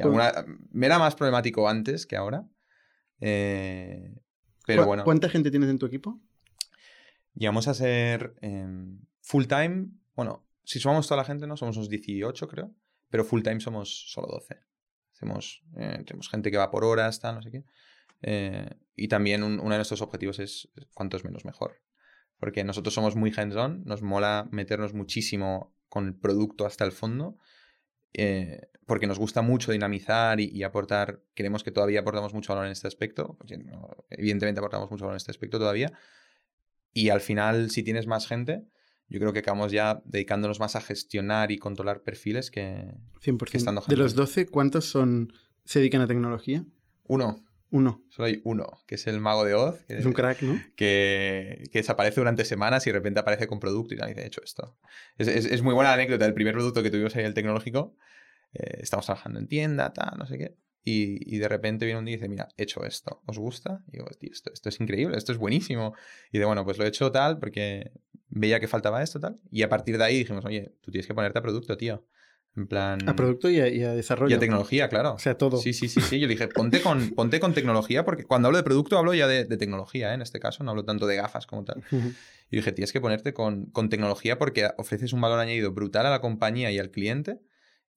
me era más problemático antes que ahora. Eh, pero bueno.
¿Cuánta gente tienes en tu equipo?
Llegamos a ser em, full time. Bueno, si sumamos toda la gente, ¿no? Somos unos 18, creo. Pero full time somos solo 12. Hacemos, eh, tenemos gente que va por horas, tal, no sé qué. Eh, y también uno de nuestros objetivos es cuanto es menos mejor. Porque nosotros somos muy hands-on, nos mola meternos muchísimo con el producto hasta el fondo. Eh, porque nos gusta mucho dinamizar y, aportar, queremos que todavía aportamos mucho valor en este aspecto, evidentemente aportamos mucho valor en este aspecto todavía, y al final si tienes más gente, yo creo que acabamos ya dedicándonos más a gestionar y controlar perfiles que,
100%. estando De los 12, ¿cuántos son se dedican a tecnología?
Uno.
Uno.
Solo hay uno, que es el mago de Oz.
es un crack, ¿no?
Que, que, desaparece durante semanas y de repente aparece con producto y dice, he hecho esto. Es, es, es, muy buena la anécdota del primer producto que tuvimos ahí, el tecnológico. Eh, estamos trabajando en tienda, tal, no sé qué. Y, y, de repente viene un día y dice, mira, he hecho esto, ¿os gusta? Y digo, tío, esto, esto, es increíble, esto es buenísimo. Y de, bueno, pues lo he hecho tal porque veía que faltaba esto, tal. Y a partir de ahí dijimos, oye, tú tienes que ponerte a producto, tío. En plan...
A producto y a, desarrollo.
Y a tecnología, claro.
O sea, todo.
Sí, sí, sí, sí. Yo dije, ponte con, ponte con tecnología, porque cuando hablo de producto hablo ya de, tecnología, ¿eh? en este caso, no hablo tanto de gafas como tal. Y dije, tienes que ponerte con, con, tecnología porque ofreces un valor añadido brutal a la compañía y al cliente,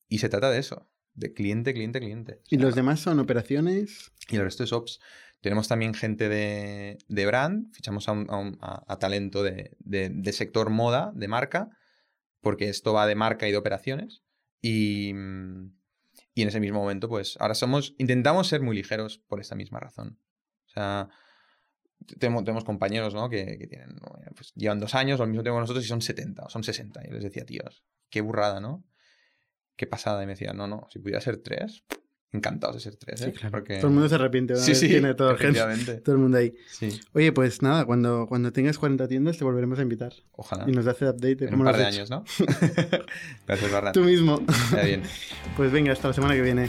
y se trata de eso, de cliente, cliente, cliente.
¿Y los demás son operaciones?
Y el resto es ops. Tenemos también gente de, de brand, fichamos a, a, a talento de, de sector moda, de marca, porque esto va de marca y de operaciones. Y, y en ese mismo momento, pues ahora somos, intentamos ser muy ligeros por esta misma razón. O sea, tenemos, compañeros, ¿no? Que, que tienen, pues, llevan dos años, lo mismo tenemos nosotros y son 70 o son 60. Y yo les decía, tíos, qué burrada, ¿no? Qué pasada. Y me decía, no, no, si pudiera ser tres, encantados de ser tres. ¿eh?
Porque... Todo el mundo se arrepiente.
Sí, sí,
tiene todo, todo el mundo ahí. Oye, pues nada, cuando, cuando tengas 40 tiendas te volveremos a invitar.
Ojalá.
Y nos hace update de
en un par de años, ¿no? Gracias, Barra.
Tú mismo.
Ya bien.
Pues venga, hasta la semana que viene.